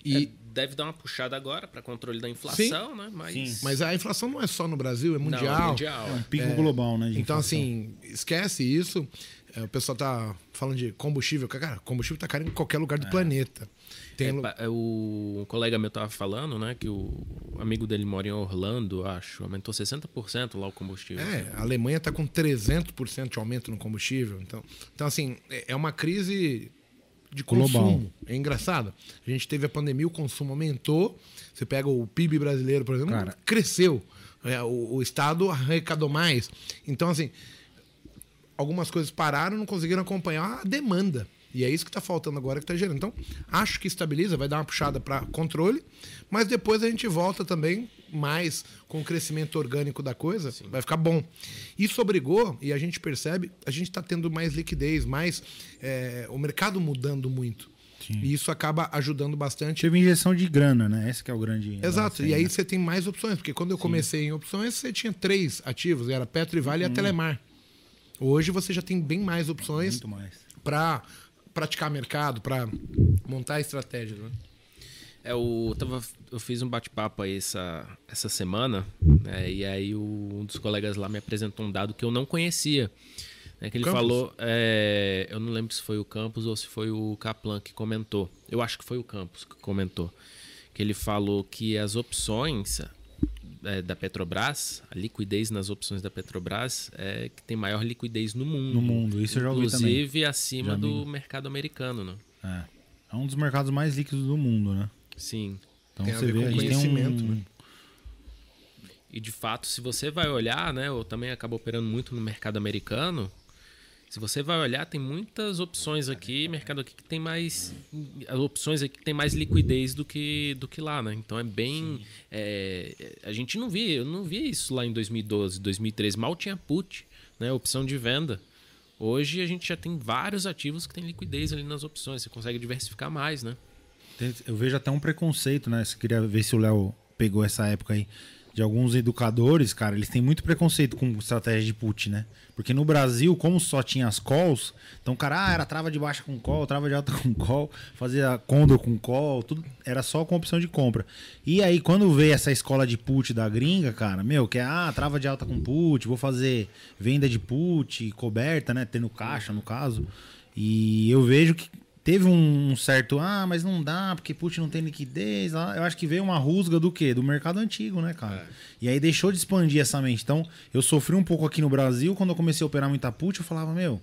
B: E,
C: É, deve dar uma puxada agora para controle da inflação, né? Mas,
A: Sim.
B: Mas a inflação não é só no Brasil, é
C: Não, é
B: mundial.
C: mundial.
A: É um pico global, né?
B: Então, assim, esquece isso. É, o pessoal tá falando de combustível. Cara, combustível tá caro em qualquer lugar do planeta. Tem
C: É, é, o colega meu tava falando, né, que o amigo dele mora em Orlando, acho, aumentou 60% lá o combustível.
B: É, a Alemanha está com 300% de aumento no combustível. Então, então assim, é é uma crise de
A: Global.
B: consumo. É engraçado. A gente teve a pandemia, o consumo aumentou. Você pega o PIB brasileiro, por exemplo,
A: Cara.
B: cresceu. É, o, o Estado arrecadou mais. Então, assim, algumas coisas pararam, não conseguiram acompanhar a demanda. E é isso que está faltando agora que está gerando. Então, acho que estabiliza, vai dar uma puxada para controle, mas depois a gente volta também mais com o crescimento orgânico da coisa, vai ficar bom. Isso obrigou, e a gente percebe, a gente está tendo mais liquidez, mais é, o mercado mudando muito. E isso acaba ajudando bastante.
A: Teve injeção de grana, né? Esse que é o grande.
B: Exato, e aí
A: né?
B: você tem mais opções, porque quando eu comecei em opções, você tinha três ativos, era Petro e Vale e a Telemar. Hoje você já tem bem mais opções para praticar mercado, para montar estratégia. Né?
C: É, o, tava, eu fiz um bate-papo aí essa, essa semana, né, e aí o- um dos colegas lá me apresentou um dado que eu não conhecia. Né, que ele
B: Campos?
C: falou, é, eu não lembro se foi o Campos ou se foi o Kaplan que comentou. Eu acho que foi o Campos que comentou. Que ele falou que as opções é, da Petrobras, a liquidez nas opções da Petrobras é que tem maior liquidez no mundo.
A: No mundo, isso eu já ouvi também.
C: Inclusive acima do mercado americano, né?
A: É. É um dos mercados mais líquidos do mundo, né?
C: Sim.
A: Então
B: Tem a
A: você
B: ver
A: vê,
B: com conhecimento,
A: um.
B: né?
C: E de fato, se você vai olhar, né? Eu também acabo operando muito no mercado americano. Se você vai olhar, tem muitas opções aqui, mercado aqui que tem mais. As opções aqui que tem mais liquidez do que, do que lá, né? Então é bem. é, a gente não via, eu não via isso lá em 2012, 2013. Mal tinha put, né? Opção de venda. Hoje a gente já tem vários ativos que tem liquidez ali nas opções. Você consegue diversificar mais, né?
A: Eu vejo até um preconceito, né? Você queria ver se o Léo pegou essa época aí. De alguns educadores, cara, eles têm muito preconceito com estratégia de put, né? Porque no Brasil, como só tinha as calls, então cara, ah, era trava de baixa com call, trava de alta com call, fazia condor com call, tudo era só com opção de compra. E aí, quando veio essa escola de put da gringa, cara, meu, que é, ah, trava de alta com put, vou fazer venda de put, coberta, né? Tendo caixa, no caso. E eu vejo que teve um certo, ah, mas não dá, porque put não tem liquidez. Eu acho que veio uma rusga do quê? Do mercado antigo, né, cara? E aí deixou de expandir essa mente. Então, eu sofri um pouco aqui no Brasil, quando eu comecei a operar muita put, eu falava, meu,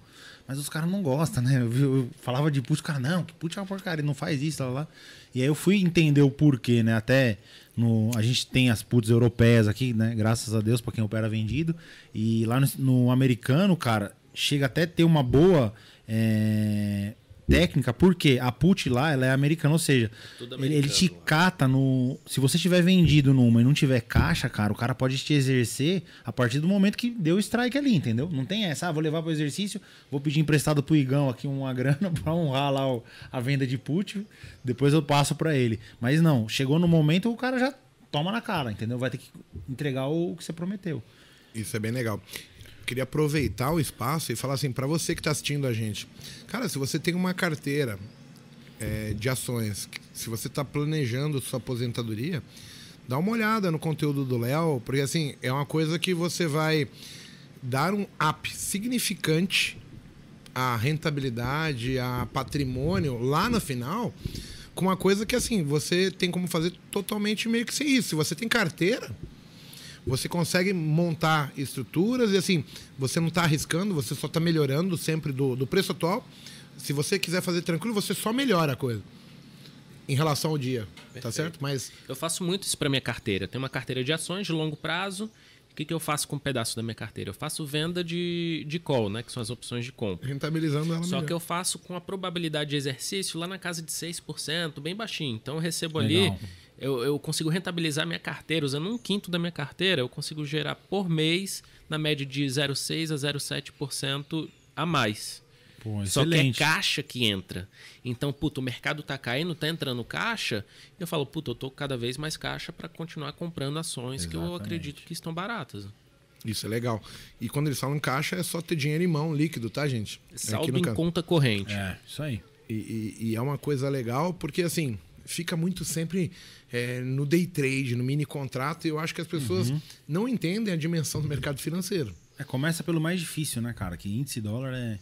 A: mas os caras não gostam, né? *laughs* Eu, eu falava de put, o cara, não, que put é uma porcaria, não faz isso, lá, lá. E aí eu fui entender o porquê, né? Até no, a gente tem as puts europeias aqui, né? Graças a Deus, pra quem opera vendido. E lá no, no americano, cara, chega até ter uma boa é, técnica, porque a put lá ela é americana, ou seja, ele, ele te cata no. Se você tiver vendido numa e não tiver caixa, cara, o cara pode te exercer a partir do momento que deu o strike ali, entendeu? Não tem essa, ah, vou levar pro exercício, vou pedir emprestado pro Igão aqui uma *laughs* grana pra honrar lá o- a venda de put, depois eu passo pra ele. Mas não, chegou no momento o cara já toma na cara, entendeu? Vai ter que entregar o que você prometeu.
B: Isso é bem legal. Queria aproveitar o espaço e falar assim, para você que está assistindo a gente. Cara, se você tem uma carteira é, de ações, se você está planejando sua aposentadoria, dá uma olhada no conteúdo do Léo, porque assim, é uma coisa que você vai dar um up significante à rentabilidade, a patrimônio lá no final, com uma coisa que assim, você tem como fazer totalmente meio que sem isso. Se você tem carteira, você consegue montar estruturas e assim, você não está arriscando, você só está melhorando sempre do, do preço atual. Se você quiser fazer tranquilo, você só melhora a coisa em relação ao dia, tá
C: Perfeito.
B: tá certo? Mas
C: eu faço muito isso para minha carteira. Eu tenho uma carteira de ações de longo prazo. O que, que eu faço com um pedaço da minha carteira? Eu faço venda de, de call, né? Que são as opções de compra.
B: Rentabilizando ela
C: Só
B: melhor.
C: que eu faço com a probabilidade de exercício lá na casa de 6%, bem baixinho. Então eu recebo Legal. ali, eu, eu consigo rentabilizar minha carteira. Usando um quinto da minha carteira, eu consigo gerar por mês, na média de 0,6% a 0,7% a mais.
A: Pô,
C: Só que é caixa que entra. Então, puto, o mercado tá caindo, tá entrando caixa. Eu falo, puto, eu tô cada vez mais caixa para continuar comprando ações
A: Exatamente.
C: que eu acredito que estão baratas.
B: Isso é legal. E quando eles falam em caixa, é só ter dinheiro em mão, líquido, tá, gente?
C: Saldo em conta corrente.
A: É, isso aí.
B: E, e, e, é uma coisa legal, porque assim, fica muito sempre é, no day trade, no mini contrato, e eu acho que as pessoas uhum. não entendem a dimensão do mercado financeiro.
A: É, começa pelo mais difícil, né, cara? Que índice dólar é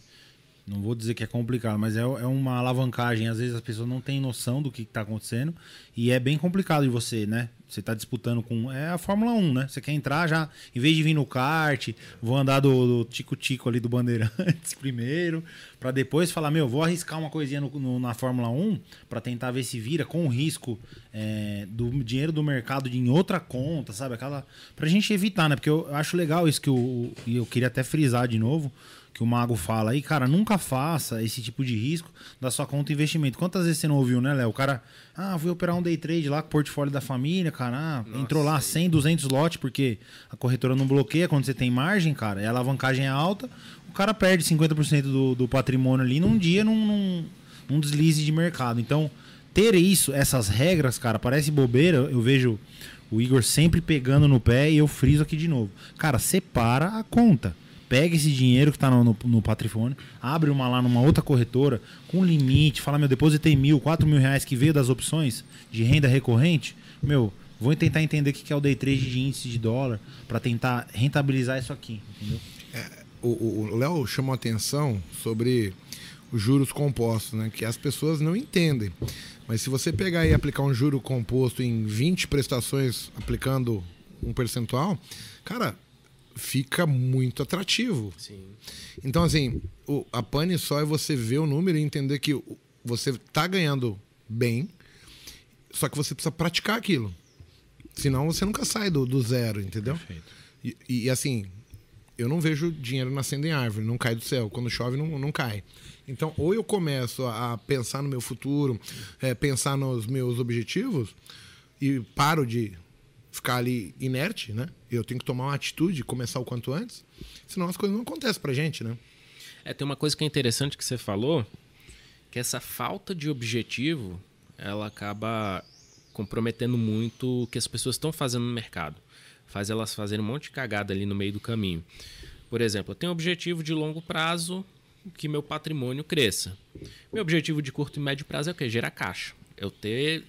A: não vou dizer que é complicado, mas é, é uma alavancagem. Às vezes as pessoas não têm noção do que está acontecendo e é bem complicado de você, né? Você está disputando com. É a Fórmula 1, né? Você quer entrar já, em vez de vir no kart, vou andar do tico-tico ali do Bandeirantes *laughs* primeiro, para depois falar, meu, vou arriscar uma coisinha no, no, na Fórmula 1 para tentar ver se vira com o risco é, do dinheiro do mercado de, em outra conta, sabe? Aquela. Pra gente evitar, né? Porque eu acho legal isso que eu, e eu queria até frisar de novo que o Mago fala aí, cara, nunca faça esse tipo de risco da sua conta investimento. Quantas vezes você não ouviu, né, Léo? O cara, ah, fui operar um day trade lá com o portfólio da família, cara, ah, entrou lá 100, 200 lotes porque a corretora não bloqueia quando você tem margem, cara, e a alavancagem é alta, o cara perde 50% do, do patrimônio ali num dia, num, num, num deslize de mercado. Então, ter isso, essas regras, cara, parece bobeira, eu vejo o Igor sempre pegando no pé e eu friso aqui de novo. Cara, separa a conta pega esse dinheiro que está no, no, no, patrimônio, abre uma lá numa outra corretora, com limite, fala, meu, depositei mil, quatro mil reais que veio das opções de renda recorrente, meu, vou tentar entender o que é o day trade de índice de dólar para tentar rentabilizar isso aqui, entendeu?
B: É, o Léo chamou atenção sobre os juros compostos, né? Que as pessoas não entendem. Mas se você pegar e aplicar um juro composto em 20 prestações aplicando um percentual, cara, fica muito atrativo.
C: Sim.
B: Então, assim, o, a pane só é você ver o número e entender que você está ganhando bem, só que você precisa praticar aquilo. Senão você nunca sai do, do zero, entendeu?
A: Perfeito.
B: E, e, assim, eu não vejo dinheiro nascendo em árvore, não cai do céu. Quando chove, não, não cai. Então, ou eu começo a pensar no meu futuro, é, pensar nos meus objetivos e paro de ficar ali inerte, né? Eu tenho que tomar uma atitude, começar o quanto antes, senão as coisas não acontecem pra gente, né?
C: É, tem uma coisa que é interessante que você falou, que essa falta de objetivo, ela acaba comprometendo muito o que as pessoas estão fazendo no mercado. Faz elas fazerem um monte de cagada ali no meio do caminho. Por exemplo, eu tenho um objetivo de longo prazo que meu patrimônio cresça. Meu objetivo de curto e médio prazo é o quê? Gerar caixa. Eu ter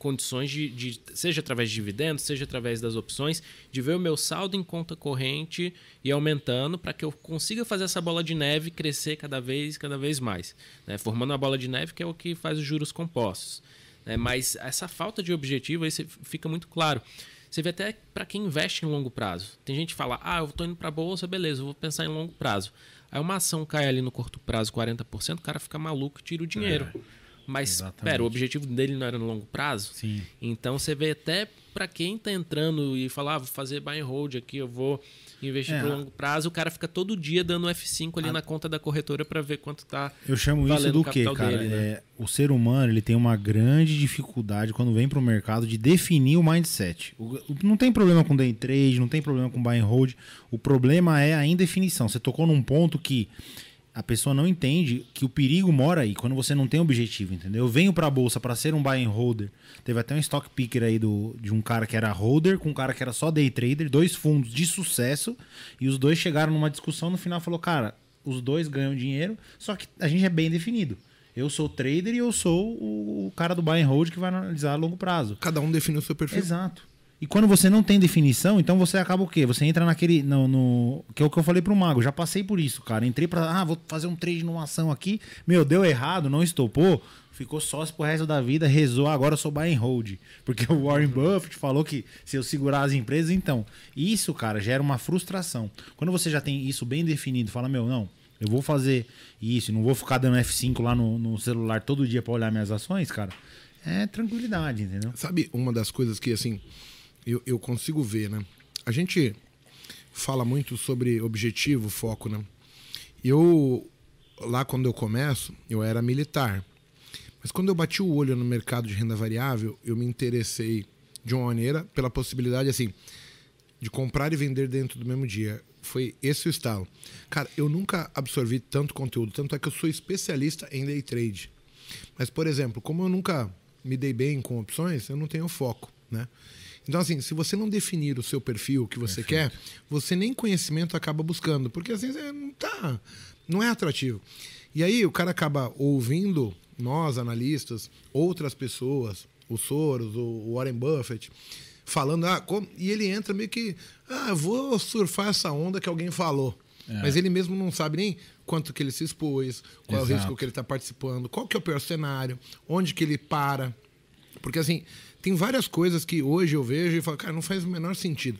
C: condições de, de, seja através de dividendos, seja através das opções, de ver o meu saldo em conta corrente e aumentando para que eu consiga fazer essa bola de neve crescer cada vez, cada vez mais, né? formando uma bola de neve que é o que faz os juros compostos. Né? Mas essa falta de objetivo aí fica muito claro. Você vê até para quem investe em longo prazo. Tem gente que fala, ah, eu estou indo para a bolsa, beleza, eu vou pensar em longo prazo. Aí uma ação cai ali no curto prazo 40%, o cara fica maluco tira o dinheiro. É. Mas, Exatamente. pera, o objetivo dele não era no longo prazo?
A: Sim.
C: Então, você vê até para quem está entrando e falar, ah, vou fazer buy and hold aqui, eu vou investir é, por longo prazo, o cara fica todo dia dando F5 ali a... na conta da corretora para ver quanto tá
A: Eu chamo isso do quê, cara? Dele, né? é, o ser humano, ele tem uma grande dificuldade quando vem para o mercado de definir o mindset. O, não tem problema com day trade, não tem problema com buy and hold, o problema é a indefinição. Você tocou num ponto que a pessoa não entende que o perigo mora aí, quando você não tem objetivo, entendeu? Eu venho pra bolsa para ser um buy and holder. Teve até um stock picker aí do, de um cara que era holder com um cara que era só day trader, dois fundos de sucesso, e os dois chegaram numa discussão no final falou: "Cara, os dois ganham dinheiro, só que a gente é bem definido. Eu sou trader e eu sou o cara do buy and hold que vai analisar a longo prazo.
B: Cada um define o seu perfil.
A: Exato. E quando você não tem definição, então você acaba o quê? Você entra naquele. No, no- que é o que eu falei pro Mago. Já passei por isso, cara. Entrei pra. Ah, vou fazer um trade numa ação aqui. Meu, deu errado, não estopou. Ficou sócio pro resto da vida, rezou, agora eu sou buy and hold. *laughs* Porque o Warren Buffett falou que se eu segurar as empresas, então. Isso, cara, gera uma frustração. Quando você já tem isso bem definido, fala, meu, não, eu vou fazer isso, não vou ficar dando F5 lá no, no celular todo dia pra olhar minhas ações, cara. É tranquilidade, entendeu?
B: Sabe uma das coisas que, assim, eu, eu consigo ver, né? A gente fala muito sobre objetivo, foco, né? Eu, lá quando eu começo, eu era militar. Mas quando eu bati o olho no mercado de renda variável, eu me interessei de uma maneira pela possibilidade, assim, de comprar e vender dentro do mesmo dia. Foi esse o estalo. Cara, eu nunca absorvi tanto conteúdo, tanto é que eu sou especialista em day trade. Mas, por exemplo, como eu nunca me dei bem com opções, eu não tenho foco, né? Então, assim, se você não definir o seu perfil, o que você quer, você nem conhecimento acaba buscando, porque assim você não tá, não é atrativo. E aí o cara acaba ouvindo nós, analistas, outras pessoas, o Soros, o Warren Buffett, falando, ah, como... e ele entra meio que, ah, vou surfar essa onda que alguém falou. Mas ele mesmo não sabe nem quanto que ele se expôs, qual é o
A: Exato.
B: risco que ele está participando, qual que é o pior cenário, onde que ele para. Porque assim, tem várias coisas que hoje eu vejo e falo, cara, não faz o menor sentido.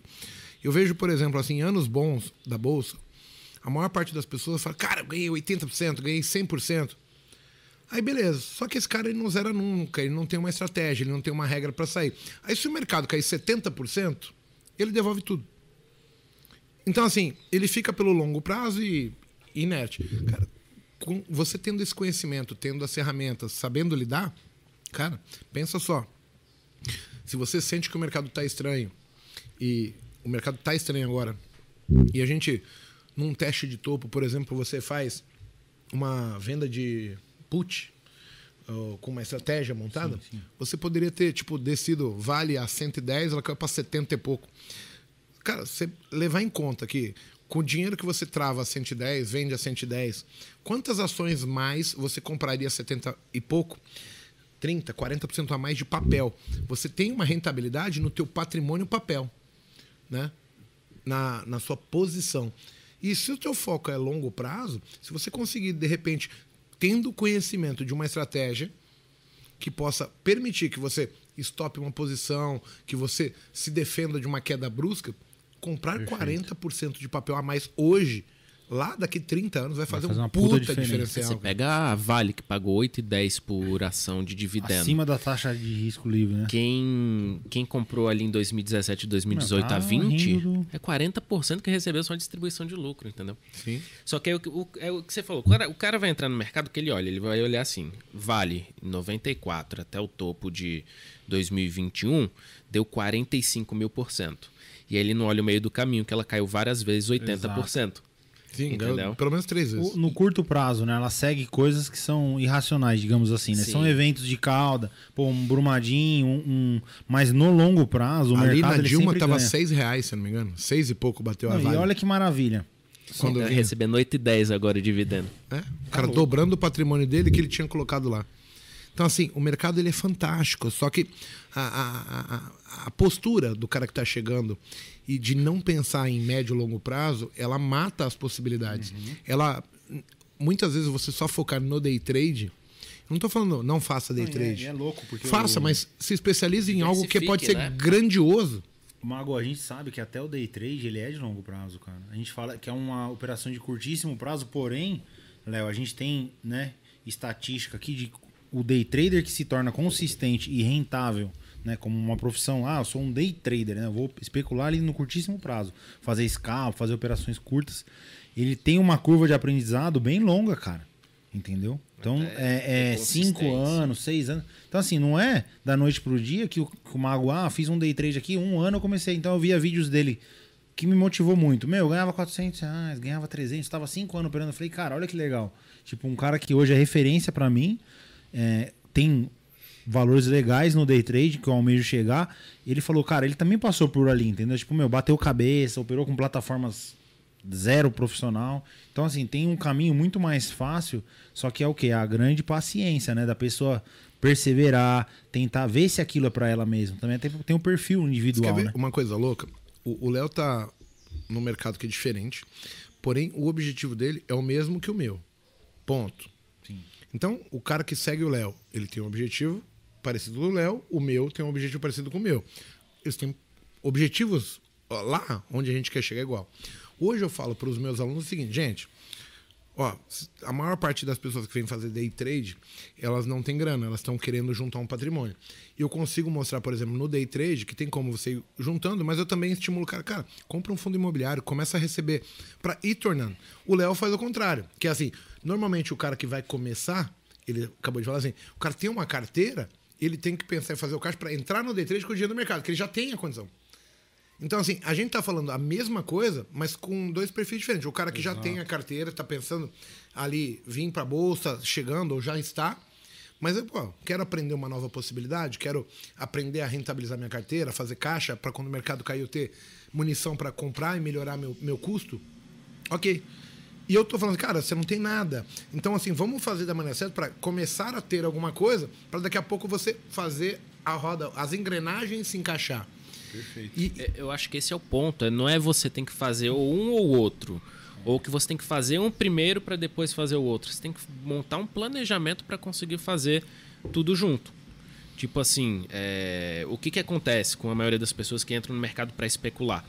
B: Eu vejo, por exemplo, assim, anos bons da bolsa, a maior parte das pessoas fala, cara, ganhei 80%, ganhei 100%. Aí beleza, só que esse cara ele não zera nunca, ele não tem uma estratégia, ele não tem uma regra para sair. Aí se o mercado cair 70%, ele devolve tudo. Então, assim, ele fica pelo longo prazo e inerte. Cara, com você tendo esse conhecimento, tendo as ferramentas, sabendo lidar, cara, pensa só. Se você sente que o mercado está estranho e o mercado está estranho agora, e a gente, num teste de topo, por exemplo, você faz uma venda de put ó, com uma estratégia montada, você poderia ter, tipo, descido vale a 110, ela caiu para 70 e pouco. Cara, você levar em conta que com o dinheiro que você trava a 110, vende a 110, quantas ações mais você compraria a 70 e pouco? 30, 40% a mais de papel. Você tem uma rentabilidade no teu patrimônio papel, né? Na, na sua posição. E se o teu foco é longo prazo, se você conseguir, de repente, tendo conhecimento de uma estratégia que possa permitir que você estope uma posição, que você se defenda de uma queda brusca, comprar 40% de papel a mais hoje, lá daqui 30 anos, vai fazer,
A: fazer
B: um
A: uma puta
B: puta,
A: diferença.
B: diferencial.
C: Você pega a Vale, que pagou 8,10 por ação de dividendo.
A: Acima da taxa de risco livre, né?
C: Quem, quem comprou ali em 2017 e 2018
A: Não, tá
C: a 20
A: rindo do-
C: é 40% que recebeu só distribuição de lucro, entendeu?
B: Sim.
C: Só que é o, que- o- é o que você falou. O cara, o cara vai entrar no mercado que ele olha, ele vai olhar assim: Vale em 94 até o topo de 2021 deu 45 mil por cento. E aí ele não olha o meio do caminho, que ela caiu várias vezes 80%.
B: Sim,
C: Entendeu?
B: pelo menos três vezes.
A: O- no curto prazo, né? Ela segue coisas que são irracionais, digamos assim, né?
C: Sim.
A: São eventos de cauda, pô, um brumadinho, um, um- mas no longo prazo o
B: Ali
A: mercado
B: na
A: ele
B: Dilma tava
A: ganha.
B: seis reais, se não me engano. Seis e pouco bateu a
A: Não,
B: Vale.
A: e olha que maravilha.
B: Quando
C: Tá
B: eu vi.
C: recebendo 8,10 agora de dividendo.
B: É, o cara dobrando o patrimônio dele que ele tinha colocado lá. Então, assim, o mercado ele é fantástico, só que a, a, a, a postura do cara que está chegando e de não pensar em médio e longo prazo, ela mata as possibilidades. Ela, muitas vezes, você só focar no day trade. Eu não estou falando, não faça day
A: Não, é-
B: trade.
A: e é louco, porque
B: Faça,
A: o-
B: mas se especialize em algo que pode ser
C: né?
B: grandioso.
A: Mago, a gente sabe que até o day trade ele é de longo prazo, cara. A gente fala que é uma operação de curtíssimo prazo, porém, Léo, a gente tem, né, estatística aqui de o day trader que se torna consistente e rentável, né, como uma profissão. Ah, eu sou um day trader, né? Eu vou especular ali no curtíssimo prazo, fazer scalp, fazer operações curtas. Ele tem uma curva de aprendizado bem longa, cara. Entendeu? Então, é, é
C: ter
A: cinco anos, seis anos. Então, assim, não é da noite pro dia que o, que o Mago, ah, fiz um day trade aqui, um ano eu comecei. Então, eu via vídeos dele que me motivou muito. Meu, eu ganhava 400 reais, ganhava 300, estava cinco anos operando. Eu falei, cara, olha que legal. Tipo, um cara que hoje é referência pra mim, é, tem valores legais no day trade que eu almejo chegar. Ele falou, cara, ele também passou por ali, entendeu? Tipo, meu, bateu cabeça, operou com plataformas zero profissional. Então, assim, tem um caminho muito mais fácil, só que é o quê? A grande paciência, né? Da pessoa perseverar, tentar ver se aquilo é para ela mesmo. Também tem, tem um perfil individual,
B: Quer ver
A: né?
B: uma coisa louca? O o Léo tá no mercado que é diferente, porém o objetivo dele é o mesmo que o meu. Ponto.
A: Sim.
B: Então, o cara que segue o Léo, ele tem um objetivo parecido com o Léo, o meu tem um objetivo parecido com o meu. Eles têm objetivos lá onde a gente quer chegar igual. Hoje eu falo para os meus alunos o seguinte, gente, ó, a maior parte das pessoas que vêm fazer day trade, elas não têm grana, elas estão querendo juntar um patrimônio. E eu consigo mostrar, por exemplo, no day trade, que tem como você ir juntando, mas eu também estimulo o cara, cara, compra um fundo imobiliário, começa a receber para ir tornando. O Léo faz o contrário, que é assim, normalmente o cara que vai começar, ele acabou de falar assim, o cara tem uma carteira, ele tem que pensar em fazer o caixa para entrar no day trade com o dinheiro do mercado, que ele já tem a condição. Então, assim, a gente tá falando a mesma coisa, mas com dois perfis diferentes. O cara que já tem a carteira, tá pensando ali, vir pra bolsa, chegando ou já está. Mas eu, pô, quero aprender uma nova possibilidade, quero aprender a rentabilizar minha carteira, fazer caixa para quando o mercado cair eu ter munição para comprar e melhorar meu, meu custo. Ok. E eu tô falando, cara, você não tem nada. Então, assim, vamos fazer da maneira certa para começar a ter alguma coisa, para daqui a pouco você fazer a roda, as engrenagens se encaixar.
A: Perfeito.
B: E,
C: É, Eu acho que esse é o ponto. é- Não é você tem que fazer ou um ou outro. Ou que você tem que fazer um primeiro para depois fazer o outro. Você tem que montar um planejamento para conseguir fazer tudo junto. Tipo assim, é, o que, que acontece com a maioria das pessoas que entram no mercado para especular?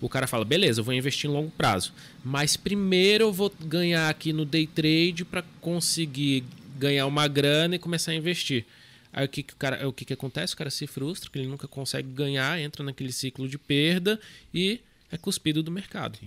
C: O cara fala, beleza, eu vou investir em longo prazo, mas primeiro eu vou ganhar aqui no day trade para conseguir ganhar uma grana e começar a investir. Aí o que, que o cara, o que, que acontece? O cara se frustra, que ele nunca consegue ganhar, entra naquele ciclo de perda e é cuspido do mercado.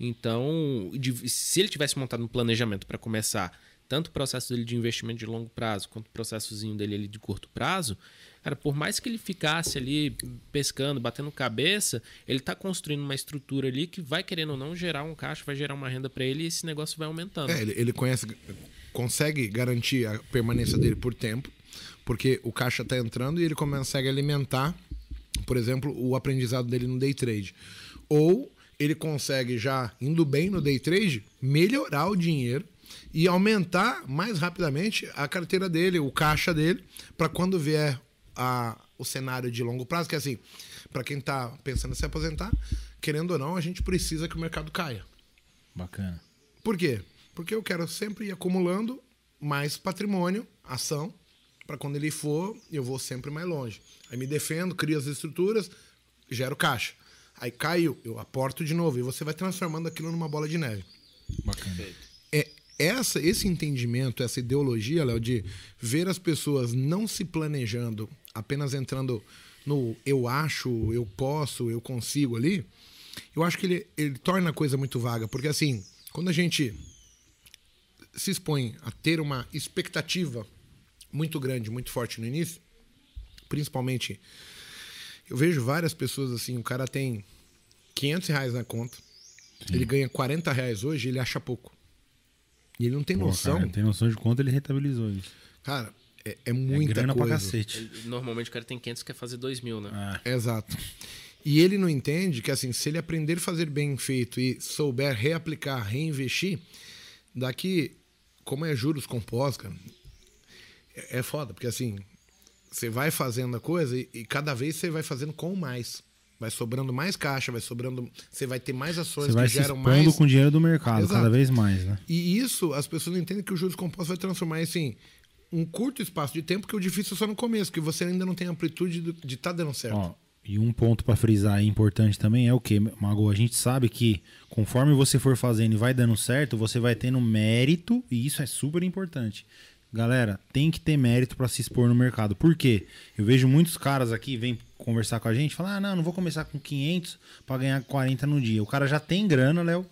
C: Então, de- se ele tivesse montado um planejamento para começar tanto o processo dele de investimento de longo prazo quanto o processozinho dele ali de curto prazo, cara, por mais que ele ficasse ali pescando, batendo cabeça, ele está construindo uma estrutura ali que vai querendo ou não gerar um caixa, vai gerar uma renda para ele e esse negócio vai aumentando.
B: É, ele, ele conhece, consegue garantir a permanência dele por tempo, porque o caixa está entrando e ele consegue alimentar, por exemplo, o aprendizado dele no day trade. Ou ele consegue já indo bem no day trade melhorar o dinheiro e aumentar mais rapidamente a carteira dele, o caixa dele, para quando vier a, o cenário de longo prazo, que é assim, para quem está pensando em se aposentar, querendo ou não, a gente precisa que o mercado caia.
A: Bacana.
B: Por quê? Porque eu quero sempre ir acumulando mais patrimônio, ação, para quando ele for, eu vou sempre mais longe. Aí me defendo, crio as estruturas, gero caixa. Aí caiu, eu aporto de novo e você vai transformando aquilo numa bola de neve.
A: Bacana.
B: É essa, esse entendimento, essa ideologia, Léo, de ver as pessoas não se planejando, apenas entrando no eu acho, eu posso, eu consigo ali, eu acho que ele, ele torna a coisa muito vaga. Porque assim, quando a gente se expõe a ter uma expectativa muito grande, muito forte no início, principalmente, eu vejo várias pessoas assim, o cara tem 500 reais na conta, ele ganha 40 reais hoje, ele acha pouco. E ele não tem
A: Pô,
B: noção.
A: cara, tem noção de quanto ele rentabilizou isso.
B: Cara, é, é
A: É
B: muita
A: grana
B: coisa.
A: pra cacete.
C: Ele- Normalmente o cara tem 500 quer fazer 2 mil, né?
A: Ah,
B: Exato. E ele não entende que, assim, se ele aprender a fazer bem feito e souber reaplicar, reinvestir, daqui, como é juros compostos, cara, é, é foda, porque assim, você vai fazendo a coisa e, e cada vez você vai fazendo com mais. Vai sobrando mais caixa, vai sobrando. Você vai ter mais ações
A: você vai
B: que
A: se
B: geram
A: expondo
B: mais.
A: com o dinheiro do mercado,
B: Exato.
A: cada vez mais, né?
B: E isso, as pessoas não entendem que o juros compostos vai transformar isso em um curto espaço de tempo, que o difícil é só no começo, que você ainda não tem amplitude de estar dando certo.
A: Ó, e um ponto pra frisar aí importante também é o que, Mago? A gente sabe que conforme você for fazendo e vai dando certo, você vai tendo mérito, e isso é super importante. Galera, tem que ter mérito pra se expor no mercado. Por quê? Eu vejo muitos caras aqui vêm conversar com a gente, falar: "Ah, não, não vou começar com 500 pra ganhar 40 no dia". O cara já tem grana, Léo.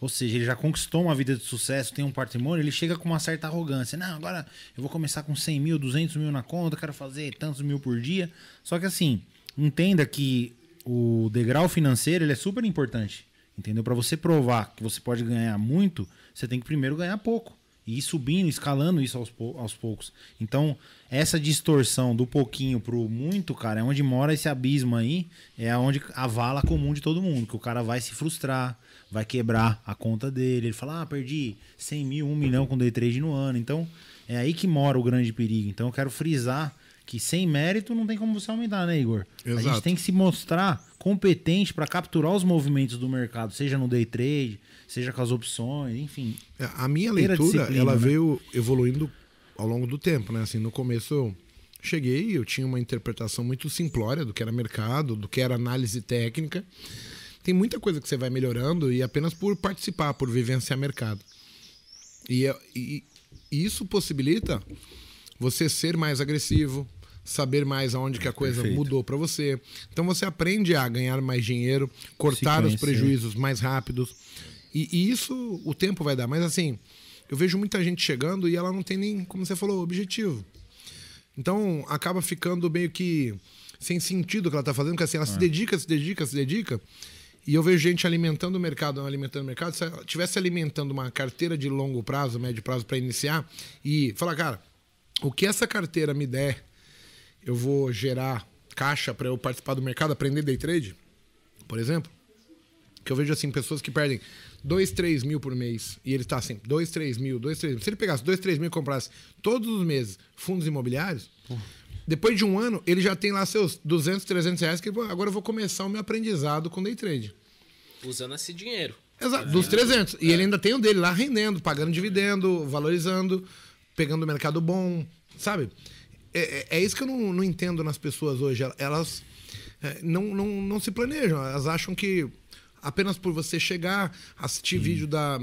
A: Ou seja, ele já conquistou uma vida de sucesso, tem um patrimônio, ele chega com uma certa arrogância. Não, agora eu vou começar com 100 mil, 200 mil na conta, quero fazer tantos mil por dia. Só que assim, entenda que o degrau financeiro ele é super importante. Entendeu? Para você provar que você pode ganhar muito, você tem que primeiro ganhar pouco. E ir subindo, escalando isso aos, pou- aos poucos. Então, essa distorção do pouquinho pro muito, cara, é onde mora esse abismo aí. É onde a vala comum de todo mundo. Que o cara vai se frustrar, vai quebrar a conta dele. Ele fala, ah, perdi 100 mil, 1 milhão com day trade no ano. Então, É aí que mora o grande perigo. Então eu quero frisar que sem mérito não tem como você aumentar, né, Igor? A
B: Exato.
A: gente tem que se mostrar competente para capturar os movimentos do mercado, seja no day trade, seja com as opções, enfim.
B: É, A minha
A: a
B: leitura, ela
A: né?
B: veio evoluindo ao longo do tempo, né? Assim, no começo eu cheguei, eu tinha uma interpretação muito simplória do que era mercado, do que era análise técnica. Tem muita coisa que você vai melhorando e apenas por participar, por vivenciar mercado. E, é- e- e isso possibilita você ser mais agressivo, saber mais aonde que a coisa
A: Perfeito.
B: mudou para você. Então você aprende a ganhar mais dinheiro, cortar os
A: conhecer.
B: prejuízos mais rápidos. E, e isso o tempo vai dar. Mas assim, eu vejo muita gente chegando e ela não tem nem, como você falou, objetivo. Então acaba ficando meio que sem sentido o que ela tá fazendo, porque assim, ela se dedica, se dedica, se dedica. E eu vejo gente alimentando o mercado, não alimentando o mercado. Se ela estivesse alimentando uma carteira de longo prazo, médio prazo para iniciar e falar, cara, o que essa carteira me der, eu vou gerar caixa para eu participar do mercado, aprender day trade, por exemplo. Que eu vejo assim, pessoas que perdem 2, 3 mil por mês. E ele está assim, 2, 3 mil, 2, 3 mil. Se ele pegasse 2, 3 mil e comprasse todos os meses fundos imobiliários, depois de um ano, ele já tem lá seus 200, 300 reais, que pô, agora eu vou começar o meu aprendizado com day trade.
C: Usando esse dinheiro.
B: Exato, dos 300. E ele ainda tem o dele lá rendendo, pagando dividendo, valorizando, pegando o mercado bom, sabe? É, é- é isso que eu não, não entendo nas pessoas hoje. Elas é, não, não, não se planejam. Elas acham que apenas por você chegar, assistir vídeo da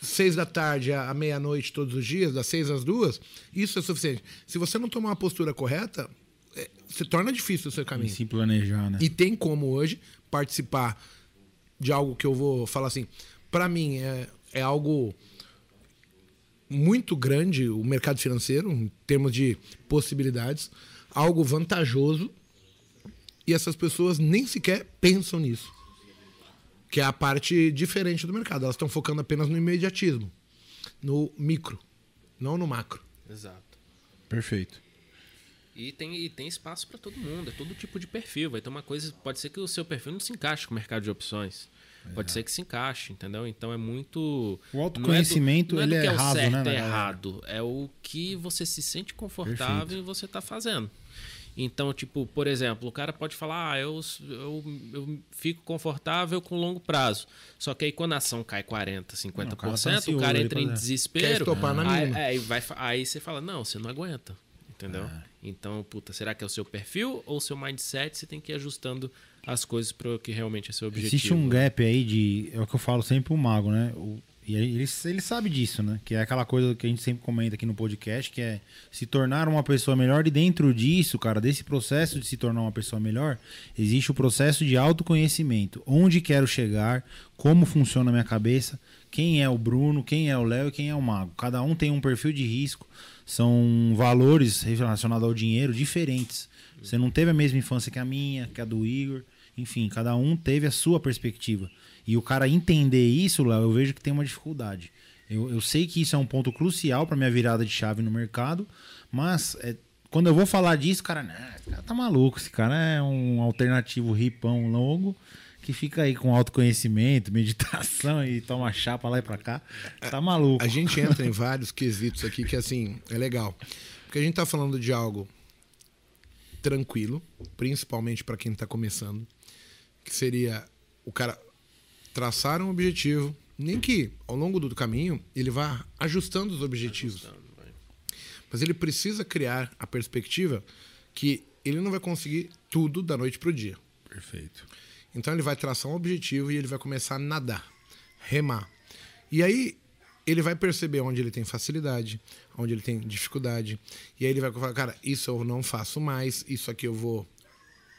B: seis da tarde à meia-noite todos os dias, das seis às duas, isso é suficiente. Se você não tomar uma postura correta, é, se torna difícil o seu
A: E
B: caminho.
A: se planejar, né?
B: E tem como hoje participar de algo que eu vou falar assim. Pra mim, é, é algo muito grande o mercado financeiro, em termos de possibilidades, algo vantajoso. E essas pessoas nem sequer pensam nisso. Que é a parte diferente do mercado. Elas estão focando apenas no imediatismo, no micro, não no macro.
C: Exato.
A: Perfeito.
C: E tem, e tem espaço para todo mundo, é todo tipo de perfil. Vai ter uma coisa, pode ser que o seu perfil não se encaixe com o mercado de opções. Pode ser que se encaixe, entendeu? Então é muito.
A: O autoconhecimento,
C: não é do, não
A: ele
C: é, do
A: é
C: que é o
A: raso,
C: certo
A: né, galera?
C: errado. É o que você se sente confortável
A: Perfeito.
C: e você tá fazendo. Então, tipo, por exemplo, o cara pode falar, ah, eu, eu, eu fico confortável com longo prazo. Só que aí quando a ação cai 40%, 50%,
A: Não, o cara tá
C: o cara entra em
B: Quer
C: desespero.
B: estopar na
C: aí, aí, vai, fa- aí você fala, não, você não aguenta. Entendeu?
A: É.
C: Então, puta, será que é o seu perfil ou o seu mindset? Você tem que ir ajustando as coisas para o que realmente é seu objetivo.
A: Existe um gap aí de. É o que eu falo sempre pro mago, né? O- e ele, ele sabe disso, né? Que é aquela coisa que a gente sempre comenta aqui no podcast, que é se tornar uma pessoa melhor. E dentro disso, cara, desse processo de se tornar uma pessoa melhor, existe o processo de autoconhecimento. Onde quero chegar, como funciona a minha cabeça, quem é o Bruno, quem é o Léo e quem é o Mago. Cada um tem um perfil de risco, são valores relacionados ao dinheiro diferentes. Você não teve a mesma infância que a minha, que a do Igor. Enfim, cada um teve a sua perspectiva. E o cara entender isso, Léo, eu vejo que tem uma dificuldade. Eu, eu sei que isso é um ponto crucial para minha virada de chave no mercado, mas é, quando eu vou falar disso, cara, né, esse cara tá maluco. Esse cara é um alternativo ripão longo que fica aí com autoconhecimento, *laughs* meditação e toma chapa lá e pra cá. Tá maluco.
B: A gente *laughs* entra em vários quesitos aqui que, assim, é legal. Porque a gente tá falando de algo tranquilo, principalmente para quem tá começando, que seria o cara traçar um objetivo, nem que ao longo do caminho ele vá ajustando os objetivos. Mas ele precisa criar a perspectiva que ele não vai conseguir tudo da noite pro dia.
A: Perfeito.
B: Então ele vai traçar um objetivo e ele vai começar a nadar, remar. E aí ele vai perceber onde ele tem facilidade, onde ele tem dificuldade. E aí ele vai falar, cara, isso eu não faço mais, isso aqui eu vou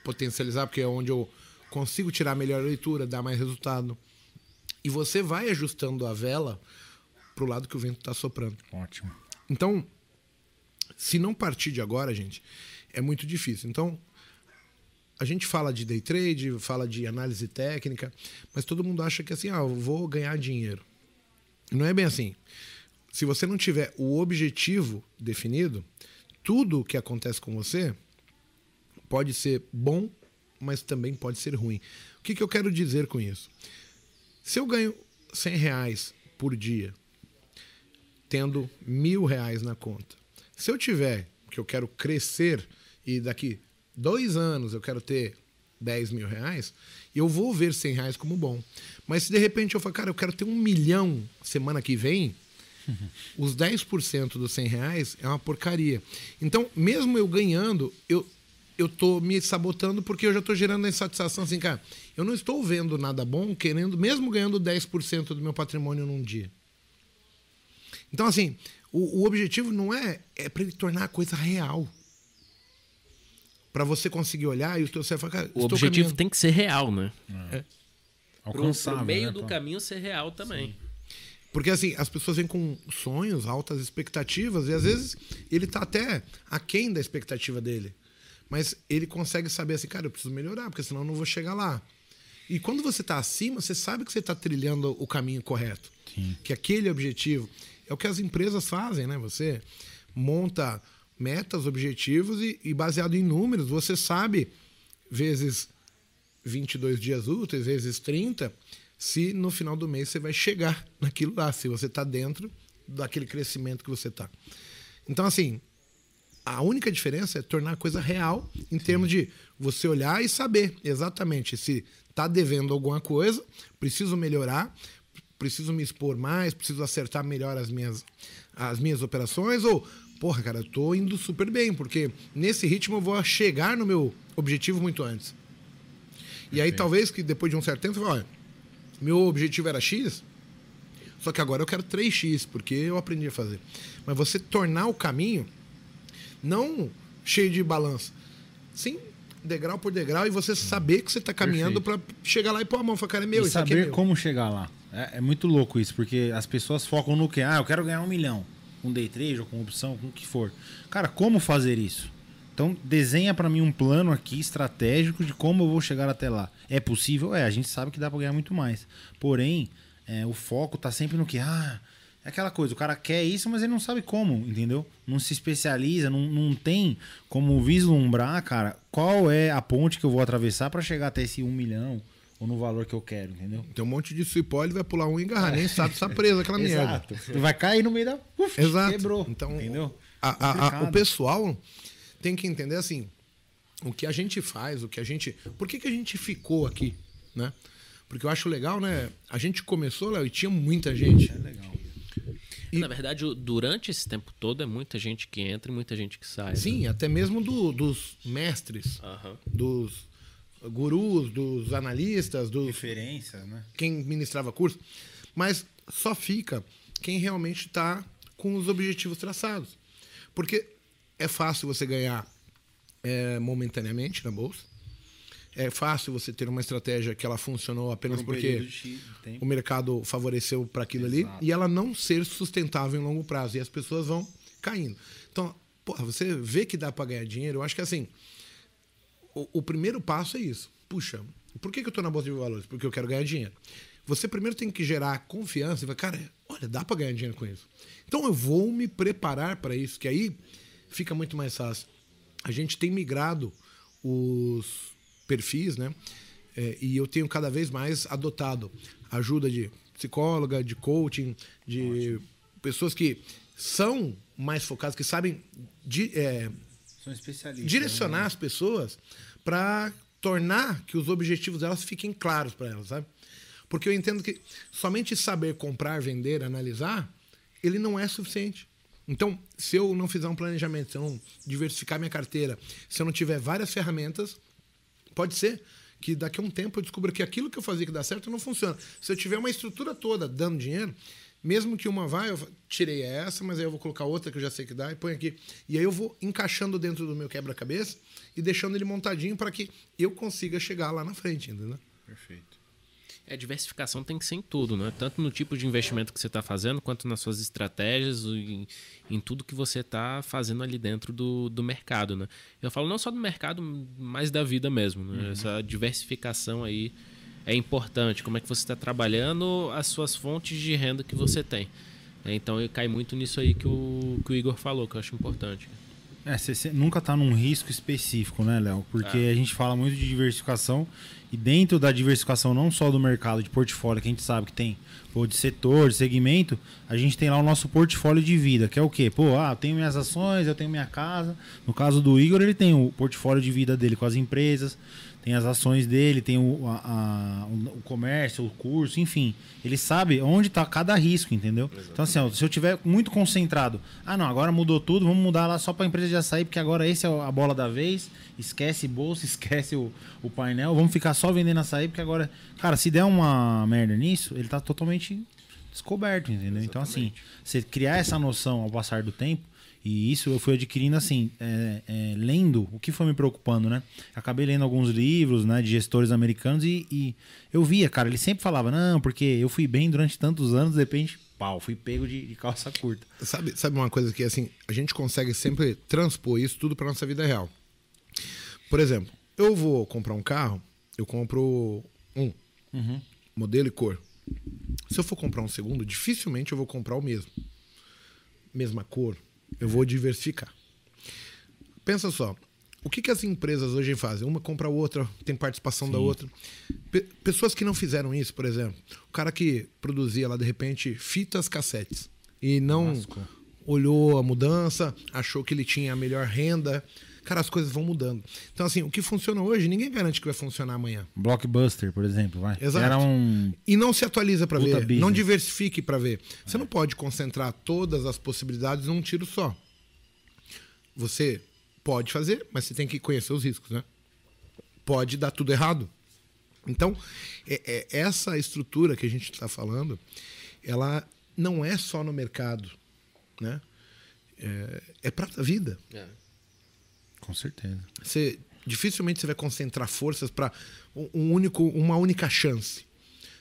B: potencializar, porque é onde eu consigo tirar melhor leitura, dar mais resultado. E você vai ajustando a vela pro lado que o vento está soprando.
A: Ótimo.
B: Então, se não partir de agora, gente, é muito difícil. Então, a gente fala de day trade, fala de análise técnica, mas todo mundo acha que assim, ah, eu vou ganhar dinheiro. Não é bem assim. Se você não tiver o objetivo definido, tudo o que acontece com você pode ser bom, mas também pode ser ruim. O que, que eu quero dizer com isso? Se eu ganho 100 reais por dia tendo mil reais na conta. Se eu tiver, que eu quero crescer e daqui dois anos eu quero ter 10 mil reais, eu vou ver 100 reais como bom. Mas se de repente eu falar, cara, eu quero ter um milhão semana que vem, os 10% dos 100 reais é uma porcaria. Então, mesmo eu ganhando, eu, eu tô me sabotando porque eu já tô gerando a insatisfação assim, cara, eu não estou vendo nada bom querendo, mesmo ganhando 10% do meu patrimônio num dia. Então, assim, o, o objetivo não é, é para ele tornar a coisa real. Para você conseguir olhar e o teu você fala, cara,
C: O objetivo
B: caminhando.
C: tem que ser real, né?
B: É.
C: Pro,
A: Alcançável.
C: pro meio
A: né,
C: do
A: pô?
C: caminho ser real também.
B: Porque assim, as pessoas vêm com sonhos, altas expectativas, e às vezes ele tá até aquém da expectativa dele. Mas ele consegue saber assim, cara, eu preciso melhorar, porque senão eu não vou chegar lá. E quando você tá acima, você sabe que você tá trilhando o caminho correto.
A: Sim.
B: Que aquele objetivo é o que as empresas fazem, né? Você monta metas, objetivos e, e baseado em números, você sabe, vezes 22 dias úteis, vezes 30, se no final do mês você vai chegar *laughs* naquilo lá, se você está dentro daquele crescimento que você está. Então, assim, a única diferença é tornar a coisa real em termos de você olhar e saber exatamente se está devendo alguma coisa, preciso melhorar, preciso me expor mais, preciso acertar melhor as minhas, as minhas operações, ou, porra, cara, eu tô indo super bem, porque nesse ritmo eu vou chegar no meu objetivo muito antes. E aí, talvez que depois de um certo tempo, você fala, olha, meu objetivo era X, só que agora eu quero 3x, porque eu aprendi a fazer. Mas você tornar o caminho não cheio de balança, sim degrau por degrau e você saber que você está caminhando para chegar lá e pôr a mão e falar, cara, é meu,
A: e
B: é
A: saber
B: meu.
A: como chegar lá. É, é muito louco isso, porque as pessoas focam no que? Ah, eu quero ganhar um milhão. Com day trade ou com opção, com o que for. Cara, como fazer isso? Então, desenha pra mim um plano aqui estratégico de como eu vou chegar até lá. É possível? É, a gente sabe que dá pra ganhar muito mais. Porém, é, o foco tá sempre no que? Ah, é aquela coisa, o cara quer isso, mas ele não sabe como, entendeu? Não se especializa, não, não tem como vislumbrar, cara, qual é a ponte que eu vou atravessar pra chegar até esse um milhão ou no valor que eu quero, entendeu?
B: Tem um monte de cipó, ele vai pular um e engarrar, nem sabe se tá *laughs* preso aquela merda.
A: Exato. Vai cair no meio da. Uf,
B: Exato.
A: Quebrou.
B: Então,
A: entendeu?
B: A- a- a- o pessoal tem que entender assim, o que a gente faz, o que a gente. Por que, que a gente ficou aqui, né? Porque eu acho legal, né? A gente começou, Léo, e tinha muita gente.
A: É legal.
B: E-
C: Na verdade, durante esse tempo todo é muita gente que entra e muita gente que sai. né?
B: Sim, até mesmo do- dos mestres,
C: Aham.
B: dos gurus, dos analistas, dos
A: Referência, né?
B: quem ministrava curso, mas só fica quem realmente está com os objetivos traçados. Porque é fácil você ganhar é, momentaneamente na bolsa, é fácil você ter uma estratégia que ela funcionou apenas
A: Por um
B: porque
A: de
B: o mercado favoreceu para aquilo ali
A: Exato.
B: e ela não ser sustentável em longo prazo e as pessoas vão caindo. Então, porra, você vê que dá para ganhar dinheiro, eu acho que assim, o, o primeiro passo é isso. Puxa, por que, que eu estou na bolsa de valores? Porque eu quero ganhar dinheiro. Você primeiro tem que gerar confiança e falar, cara, olha, dá para ganhar dinheiro com isso. Então eu vou me preparar para isso, que aí fica muito mais fácil. A gente tem migrado os perfis, né? É, e eu tenho cada vez mais adotado ajuda de psicóloga, de coaching, de pessoas que são mais focadas, que sabem di- é, direcionar
A: né?
B: as pessoas para tornar que os objetivos delas fiquem claros para elas, sabe? Porque eu entendo que somente saber comprar, vender, analisar, ele não é suficiente. Então, se eu não fizer um planejamento, se eu não diversificar minha carteira, se eu não tiver várias ferramentas, pode ser que daqui a um tempo eu descubra que aquilo que eu fazia que dá certo não funciona. Se eu tiver uma estrutura toda dando dinheiro, mesmo que uma vá, eu tirei essa, mas aí eu vou colocar outra que eu já sei que dá e põe aqui. E aí eu vou encaixando dentro do meu quebra-cabeça e deixando ele montadinho para que eu consiga chegar lá na frente, entendeu?
A: Perfeito.
C: É, diversificação tem que ser em tudo, né? Tanto no tipo de investimento que você está fazendo, quanto nas suas estratégias, em, em tudo que você está fazendo ali dentro do, do mercado, né? Eu falo não só do mercado, mas da vida mesmo, né? Essa diversificação aí é importante. Como é que você está trabalhando as suas fontes de renda que você tem. É, Então, cai muito nisso aí que o, que o Igor falou, que eu acho importante.
A: É, você nunca tá num risco específico, né, Léo? Porque é. a gente fala muito de diversificação e dentro da diversificação não só do mercado de portfólio, que a gente sabe que tem, pô, de setor, de segmento, a gente tem lá o nosso portfólio de vida, que é o quê? Pô, ah, eu tenho minhas ações, eu tenho minha casa. No caso do Igor, ele tem o portfólio de vida dele com as empresas, tem as ações dele, tem o, a, a, o comércio, o curso, enfim. Ele sabe onde está cada risco, entendeu? Exatamente. Então, assim, ó, se eu tiver muito concentrado, ah, não, agora mudou tudo, vamos mudar lá só para a empresa de açaí, porque agora esse é a bola da vez, esquece bolsa, *laughs* esquece o, o painel, vamos ficar só vendendo açaí, porque agora, cara, se der uma merda nisso, ele está totalmente descoberto, entendeu? Exatamente. Então, assim, você criar essa noção ao passar do tempo, e isso eu fui adquirindo assim, é, é, lendo o que foi me preocupando, né? Acabei lendo alguns livros, né, de gestores americanos e, e, eu via, cara, ele sempre falava, não, porque eu fui bem durante tantos anos, de repente, pau, fui pego de, de calça curta.
B: Sabe, sabe uma coisa que assim, a gente consegue sempre transpor isso tudo para nossa vida real. Por exemplo, eu vou comprar um carro, eu compro um uhum. modelo e cor. Se eu for comprar um segundo, dificilmente eu vou comprar o mesmo. Mesma cor, eu vou diversificar. Pensa só, o que, que as empresas hoje fazem? Uma compra a outra, tem participação Sim. da outra. Pessoas que não fizeram isso, por exemplo, o cara que produzia lá de repente fitas cassetes e não Masco. olhou a mudança, achou que ele tinha a melhor renda. Cara, as coisas vão mudando. Então, assim, o que funciona hoje, ninguém garante que vai funcionar amanhã.
A: Blockbuster, por exemplo, vai.
B: Exato. Era um... E não se atualiza para ver. Business. Não diversifique para ver. Você é. não pode concentrar todas as possibilidades num tiro só. Você pode fazer, mas você tem que conhecer os riscos, né? Pode dar tudo errado. Então, é, é, essa estrutura que a gente está falando, ela não é só no mercado, né? É, é para a vida. É.
A: Com certeza.
B: Você dificilmente você vai concentrar forças para um único, uma única chance.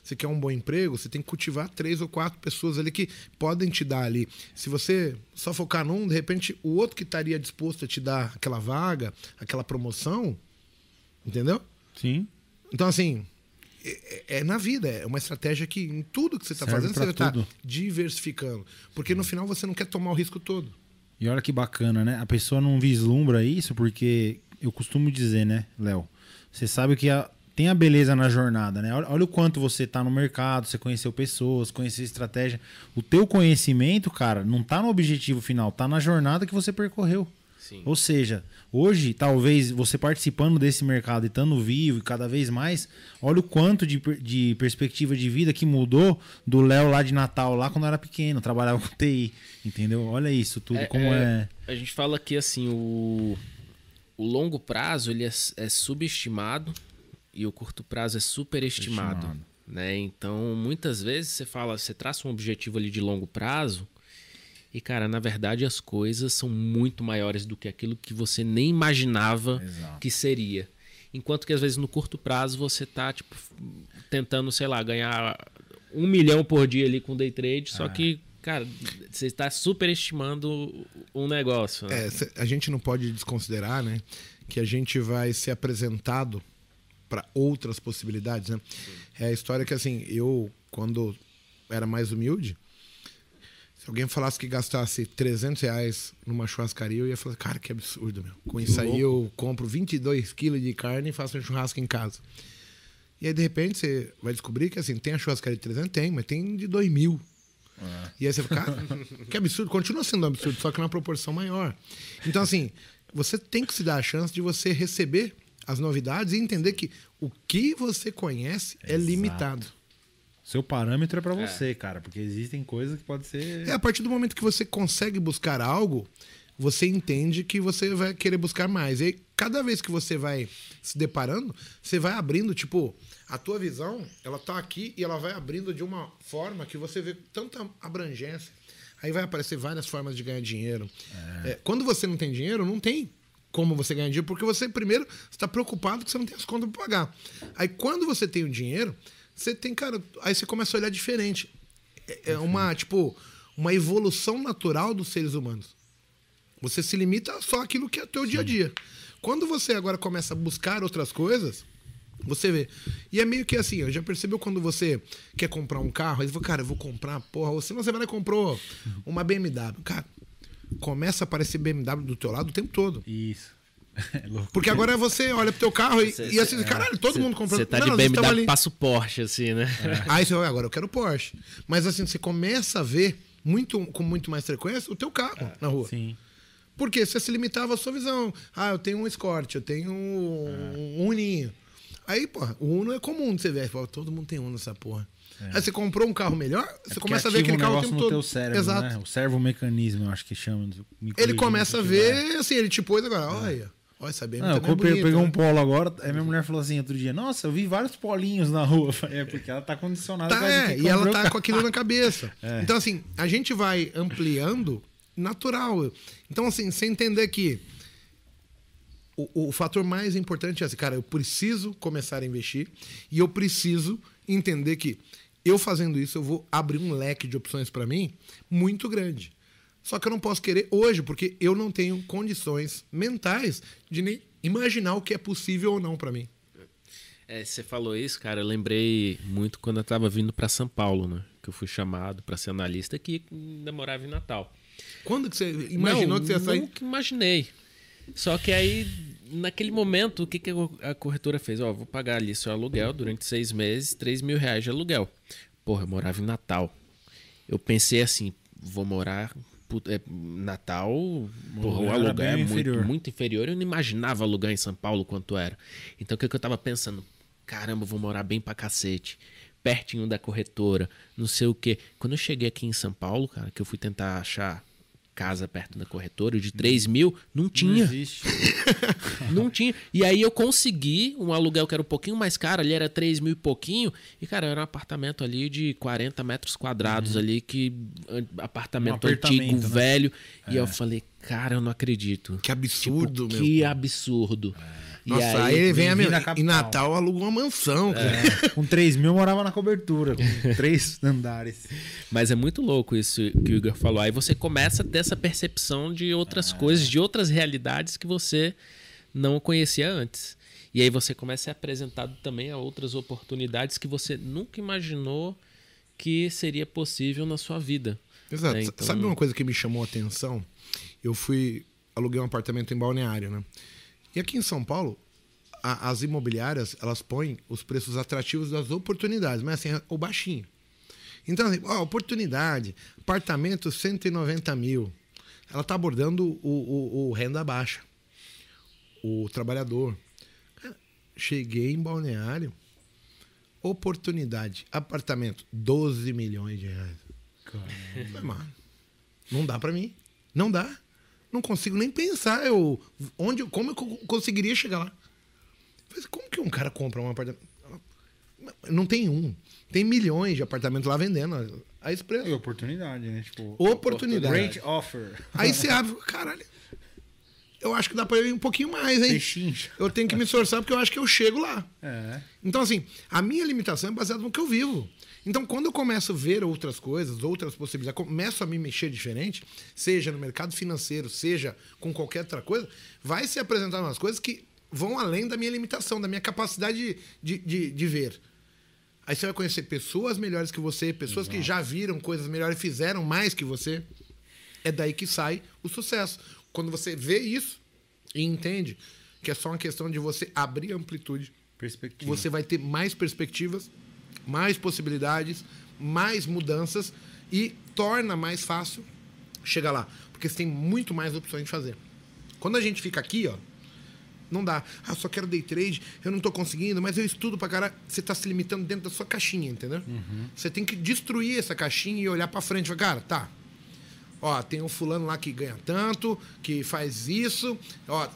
B: Você quer um bom emprego, você tem que cultivar três ou quatro pessoas ali que podem te dar ali. Se você só focar num, de repente o outro que estaria disposto a te dar aquela vaga, aquela promoção, entendeu?
A: Sim.
B: Então assim, é, é, na vida, é uma estratégia que em tudo que você está fazendo, você está diversificando. Porque no final você não quer tomar o risco todo.
A: E olha que bacana, né? A pessoa não vislumbra isso porque eu costumo dizer, né, Léo? Você sabe que a, tem a beleza na jornada, né? Olha, olha, o quanto você tá no mercado, você conheceu pessoas, conheceu estratégia. O teu conhecimento, cara, não tá no objetivo final, tá na jornada que você percorreu. Sim. Ou seja, hoje, talvez você participando desse mercado e estando vivo e cada vez mais, olha o quanto de, de perspectiva de vida que mudou do Léo lá de Natal, lá quando era pequeno, trabalhava com TI. Entendeu? Olha isso tudo, é, como é,
C: é, A gente fala que assim, o, o longo prazo ele é, é subestimado e o curto prazo é superestimado. Estimado. Né? Então, muitas vezes você fala, você traça um objetivo ali de longo prazo e, cara, na verdade as coisas são muito maiores do que aquilo que você nem imaginava Exato. que seria. Enquanto que às vezes no curto prazo você tá, tipo, tentando, sei lá, ganhar um milhão por dia ali com day trade, só é. que, cara, você está superestimando um negócio.
B: Né? É, a gente não pode desconsiderar, né, que a gente vai ser apresentado para outras possibilidades, né? É a história que, assim, eu, quando era mais humilde, alguém falasse que gastasse 300 reais numa churrascaria, eu ia falar, cara, que absurdo, meu. Com isso aí eu compro 22 quilos de carne e faço um churrasco em casa. E aí, de repente, você vai descobrir que, assim, tem a churrascaria de 300? Tem, mas tem de 2 mil. É. E aí você fica, cara, que absurdo. Continua sendo um absurdo, só que numa proporção maior. Então, assim, você tem que se dar a chance de você receber as novidades e entender que o que você conhece é Exato. é limitado.
A: Seu parâmetro é para é. você, cara, porque existem coisas que pode ser.
B: É, a partir do momento que você consegue buscar algo, você entende que você vai querer buscar mais. E aí, cada vez que você vai se deparando, você vai abrindo, tipo, a tua visão, ela tá aqui e ela vai abrindo de uma forma que você vê tanta abrangência. Aí vai aparecer várias formas de ganhar dinheiro. É. É, quando você não tem dinheiro, não tem como você ganhar dinheiro, porque você primeiro está preocupado que você não tem as contas para pagar. Aí quando você tem o dinheiro, você tem, cara, aí você começa a olhar diferente. É, é uma, tipo, uma evolução natural dos seres humanos. Você se limita só aquilo que é teu Sim. dia a dia. Quando você agora começa a buscar outras coisas, você vê. E é meio que assim, eu já percebeu quando você quer comprar um carro, aí você fala, cara, eu vou comprar, porra, ou se você vai lá e comprou uma BMW. Cara, começa a aparecer BMW do teu lado o tempo todo.
A: Isso. *laughs* É.
B: Porque agora você olha pro teu carro e,
C: Cê-
B: e assim, caralho, todo
C: Cê-
B: mundo comprando.
C: Você tá
B: Não,
C: de BMW
B: ali.
C: passa o Porsche, assim, né? *laughs*
B: Aí você agora eu quero Porsche. Mas assim, você começa a ver muito, com muito mais frequência o teu carro na rua.
A: Sim.
B: Porque você se limitava à sua visão. Ah, eu tenho um Escort, eu tenho um, um Uninho. Aí, porra, o Uno é comum de você ver. Fala, todo mundo tem Uno nessa porra. Aí você comprou um carro melhor, você
A: Porque
B: começa a ver aquele
A: um
B: carro o tempo
A: no
B: todo.
A: teu cérebro,
B: Exato.
A: né? O servomecanismo, eu acho que chama.
B: Ele começa a ver, assim, ele te pôs agora, olha, olha, essa BMW
A: Não, eu
B: também é
A: comprei,
B: bonita,
A: peguei
B: né?
A: um polo agora, aí minha mulher falou assim outro dia, nossa, eu vi vários polinhos na rua. *laughs* Eu É porque ela tá condicionada.
B: Tá, é, e ela tá
A: carro.
B: com aquilo na cabeça. *laughs*
A: É.
B: Então, assim, a gente vai ampliando natural. Então, assim, você entender que o, o fator mais importante é assim, cara, eu preciso começar a investir e eu preciso entender que eu fazendo isso, eu vou abrir um leque de opções para mim muito grande. Só que eu não posso querer hoje, porque eu não tenho condições mentais de nem imaginar o que é possível ou não para mim.
C: É, você falou isso, cara. Eu lembrei muito quando eu tava vindo pra São Paulo, né? Que eu fui chamado pra ser analista aqui, ainda morava em Natal.
B: Quando que você imaginou
C: Não,
B: que você ia sair?
C: Nunca imaginei. Só que aí, naquele momento, o que, que a corretora fez? Ó, vou pagar ali seu aluguel durante seis meses, 3 mil reais de aluguel. Porra, eu morava em Natal. Eu pensei assim, vou morar. Puta, é, Natal, o
A: bem
C: é muito,
A: inferior.
C: muito inferior. Eu não imaginava alugar em São Paulo quanto era. Então o que, que eu tava pensando? Caramba, vou morar bem pra cacete. Pertinho da corretora, não sei o quê. Quando eu cheguei aqui em São Paulo, cara, que eu fui tentar achar casa perto da corretora de 3 mil, não
A: Não
C: tinha.
A: existe. *laughs*
C: Não tinha. E aí eu consegui um aluguel que era um pouquinho mais caro, ali era 3 mil e pouquinho. E, cara, era um apartamento ali de 40 metros quadrados ali, que apartamento,
A: Um
C: antigo,
A: né?
C: velho. E eu falei, cara, eu não acredito.
B: Que absurdo,
C: Tipo,
B: meu.
C: Que absurdo. E
B: Nossa, aí, ele vem a minha. Em Natal aluga uma mansão. cara.
A: É, *laughs* com 3 mil eu morava na cobertura, com *laughs* três andares.
C: Mas é muito louco isso que o Igor falou. Aí você começa a ter essa percepção de outras coisas, de outras realidades que você não conhecia antes. E aí você começa a ser apresentado também a outras oportunidades que você nunca imaginou que seria possível na sua vida.
B: Exato.
C: né? Então,
B: Sabe uma coisa que me chamou a atenção? Eu fui. Aluguei um apartamento em balneário, né? E aqui em São Paulo, a- as imobiliárias, elas põem os preços atrativos das oportunidades, mas assim, o baixinho. Então, assim, ó, oportunidade, apartamento 190 mil. Ela está abordando o, o- o renda baixa, o trabalhador. Cara, cheguei em balneário, oportunidade, apartamento, 12 milhões de reais. Falei, mano, não dá pra mim. Não dá. Não consigo nem pensar eu, onde, como eu co- conseguiria chegar lá. Como que um cara compra um apartamento? Não tem um. Tem milhões de apartamentos lá vendendo a esse
A: E
B: preço.
A: oportunidade, né? Tipo,
B: Oportunidade.
A: Great offer.
B: Aí você abre, caralho. Eu acho que dá pra ir um pouquinho mais, hein? Eu tenho que me esforçar porque eu acho que eu chego lá.
A: É.
B: Então, assim, a minha limitação é baseada no que eu vivo. Então, quando eu começo a ver outras coisas, outras possibilidades, começo a me mexer diferente, seja no mercado financeiro, seja com qualquer outra coisa, vai se apresentar umas coisas que vão além da minha limitação, da minha capacidade de, de, de, ver. Aí você vai conhecer pessoas melhores que você, pessoas que já viram coisas melhores e fizeram mais que você. É daí que sai o sucesso. Quando você vê isso e entende que é só uma questão de você abrir amplitude
A: Perspectiva.
B: você vai ter mais perspectivas, mais possibilidades, mais mudanças e torna mais fácil chegar lá. Porque você tem muito mais opções de fazer. Quando a gente fica aqui, ó, não dá. Ah, só quero day trade, eu não tô conseguindo, mas eu estudo pra caralho. Você tá se limitando dentro da sua caixinha, entendeu? Você tem que destruir essa caixinha e olhar pra frente. falar, Cara, tá. Ó, tem um fulano lá que ganha tanto, que faz isso. Ó,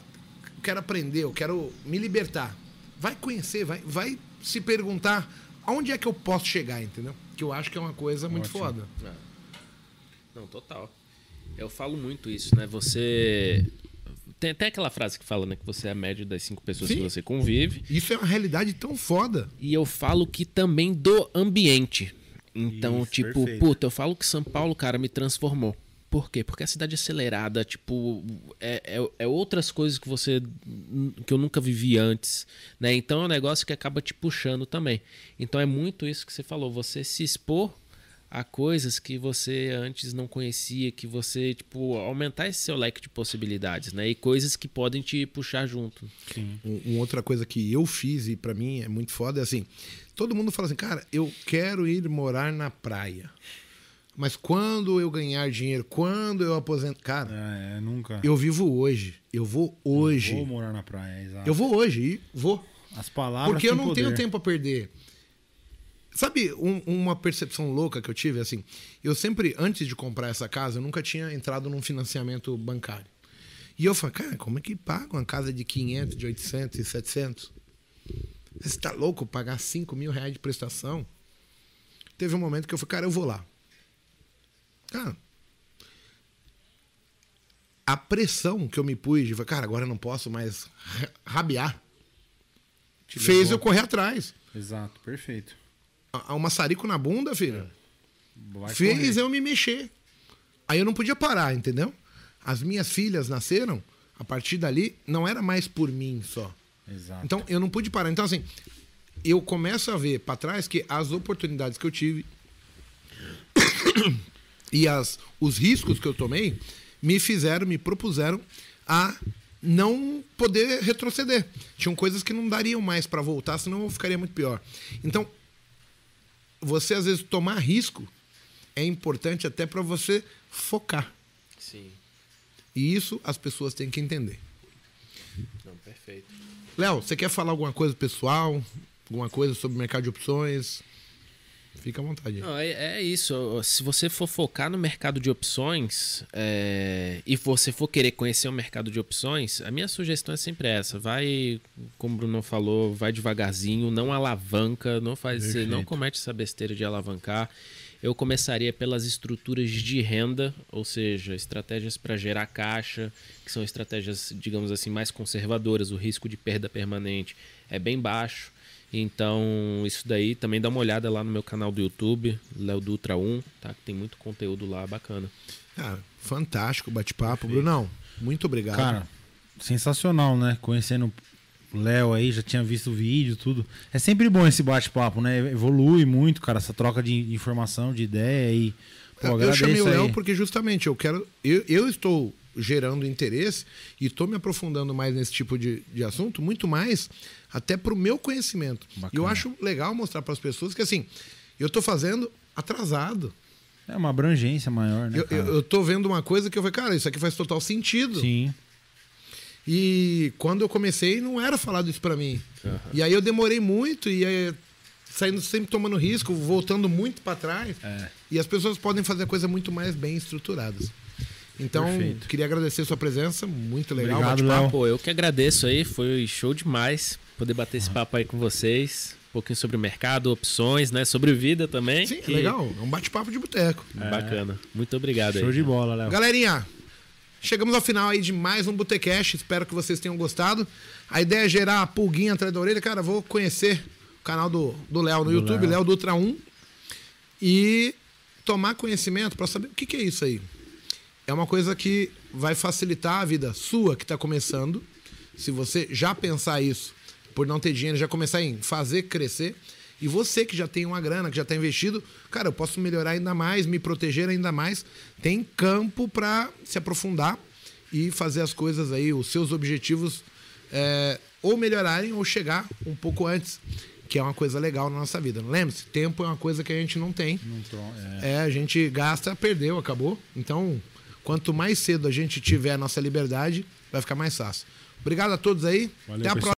B: quero aprender, eu quero me libertar. Vai conhecer, vai, vai se perguntar aonde é que eu posso chegar, entendeu? Que eu acho que é uma coisa muito
A: Ótimo.
B: foda.
C: Não, total. Eu falo muito isso, né? Você. Tem até aquela frase que fala, né? Que você é a média das cinco pessoas
B: Sim.
C: que você convive.
B: Isso é uma realidade tão foda.
C: E eu falo que também do ambiente. Então,
A: Isso,
C: tipo,
A: perfeito.
C: puta, eu falo que São Paulo, cara, me transformou. Por quê? Porque a cidade é acelerada, tipo, é, é, é outras coisas que você. que eu nunca vivi antes, né? Então é um negócio que acaba te puxando também. Então é muito isso que você falou, você se expor a coisas que você antes não conhecia, que você, tipo, aumentar esse seu leque de possibilidades, né? E coisas que podem te puxar junto.
A: Sim.
B: Um, uma outra coisa que eu fiz e para mim é muito foda é assim, todo mundo fala assim, cara, eu quero ir morar na praia. Mas quando eu ganhar dinheiro, quando eu aposentar, cara,
A: É, é, nunca.
B: eu vivo hoje. Eu vou hoje.
A: Vou morar na praia, exato.
B: Eu vou hoje e vou.
A: As palavras.
B: Porque eu não tenho
A: poder.
B: tempo a perder. Sabe, um- uma percepção louca que eu tive, assim, eu sempre, antes de comprar essa casa, eu nunca tinha entrado num financiamento bancário. E eu falei, cara, como é que paga uma casa de 500, de 800 e 700? Você tá louco pagar 5 mil reais de prestação? Teve um momento que eu falei, cara, eu vou lá. Cara, a pressão que eu me pus de, cara, agora eu não posso mais ra- rabiar,
A: Te
B: fez
A: levou.
B: eu correr atrás.
A: Exato, perfeito.
B: A- a- Um maçarico na bunda, filho.
A: Vai
B: fez
A: correr.
B: eu me mexer. Aí eu não podia parar, entendeu? As minhas filhas nasceram, a partir dali, não era mais por mim só.
A: Exato.
B: Então eu não pude parar. Então, assim, eu começo a ver para trás que as oportunidades que eu tive e as, os riscos que eu tomei me fizeram, me propuseram a não poder retroceder. Tinham coisas que não dariam mais para voltar, senão ficaria muito pior. Então, você às vezes tomar risco é importante até para você focar.
C: Sim.
B: E isso as pessoas têm que entender.
C: Não, perfeito.
B: Léo, você quer falar alguma coisa pessoal? Alguma coisa sobre o mercado de opções? Fica à vontade.
C: Não, é, é isso. Se você for focar no mercado de opções é, e você for querer conhecer o mercado de opções, a minha sugestão é sempre essa. Vai, como o Bruno falou, vai devagarzinho, não alavanca, não faz, não comete essa besteira de alavancar. Eu começaria pelas estruturas de renda, ou seja, estratégias para gerar caixa, que são estratégias, digamos assim, mais conservadoras. O risco de perda permanente é bem baixo. Então, isso daí também dá uma olhada lá no meu canal do YouTube, Léo Dutra 1, tá? Que tem muito conteúdo lá bacana.
B: Cara, fantástico o bate-papo. Brunão, muito obrigado.
A: Cara, sensacional, né? Conhecendo o Léo aí, já tinha visto o vídeo, tudo. É sempre bom esse bate-papo, né? Evolui muito, cara, essa troca de informação, de ideia e. Pô,
B: eu chamei o Léo porque justamente eu quero. Eu, eu estou gerando interesse e estou me aprofundando mais nesse tipo de, de assunto, muito mais até para o meu conhecimento. E eu acho legal mostrar para as pessoas que assim, eu estou fazendo atrasado.
A: É uma abrangência maior, né?
B: Eu, eu tô vendo uma coisa que eu falei, cara, isso aqui faz total sentido.
A: Sim.
B: E quando eu comecei, não era falado isso pra mim. E aí eu demorei muito e aí, saindo sempre tomando risco, voltando muito pra trás.
A: É.
B: E as pessoas podem fazer coisas muito mais bem estruturadas. Então,
A: Perfeito.
B: queria agradecer a sua presença, muito legal.
A: Obrigado,
B: bate-papo.
A: Léo.
C: Pô, eu que agradeço aí, foi show demais poder bater esse papo aí com vocês. Um pouquinho sobre o mercado, opções, né? Sobre vida também.
B: Sim,
C: que-
B: legal. É um bate-papo de boteco.
C: Bacana. Muito obrigado
A: Show
C: aí.
A: de bola, Léo.
B: Galerinha, chegamos ao final aí de mais um Botecast. Espero que vocês tenham gostado. A ideia é gerar a pulguinha atrás da orelha. Cara, vou conhecer o canal do do Léo no
A: Do
B: YouTube,
A: Léo.
B: Léo Dutra 1. E tomar conhecimento para saber o que, que é isso aí. É uma coisa que vai facilitar a vida sua que está começando. Se você já pensar isso, por não ter dinheiro, já começar em fazer crescer. E você que já tem uma grana, que já está investido, cara, eu posso melhorar ainda mais, me proteger ainda mais. Tem campo para se aprofundar e fazer as coisas aí, os seus objetivos, é, ou melhorarem ou chegar um pouco antes, que é uma coisa legal na nossa vida. Lembre-se, tempo é uma coisa que a gente não tem.
A: Não tro- é.
B: É, a gente gasta, perdeu, acabou. Então, quanto mais cedo a gente tiver a nossa liberdade, vai ficar mais fácil. Obrigado a todos aí.
A: Valeu,
B: Até a
A: pessoal.
B: próxima.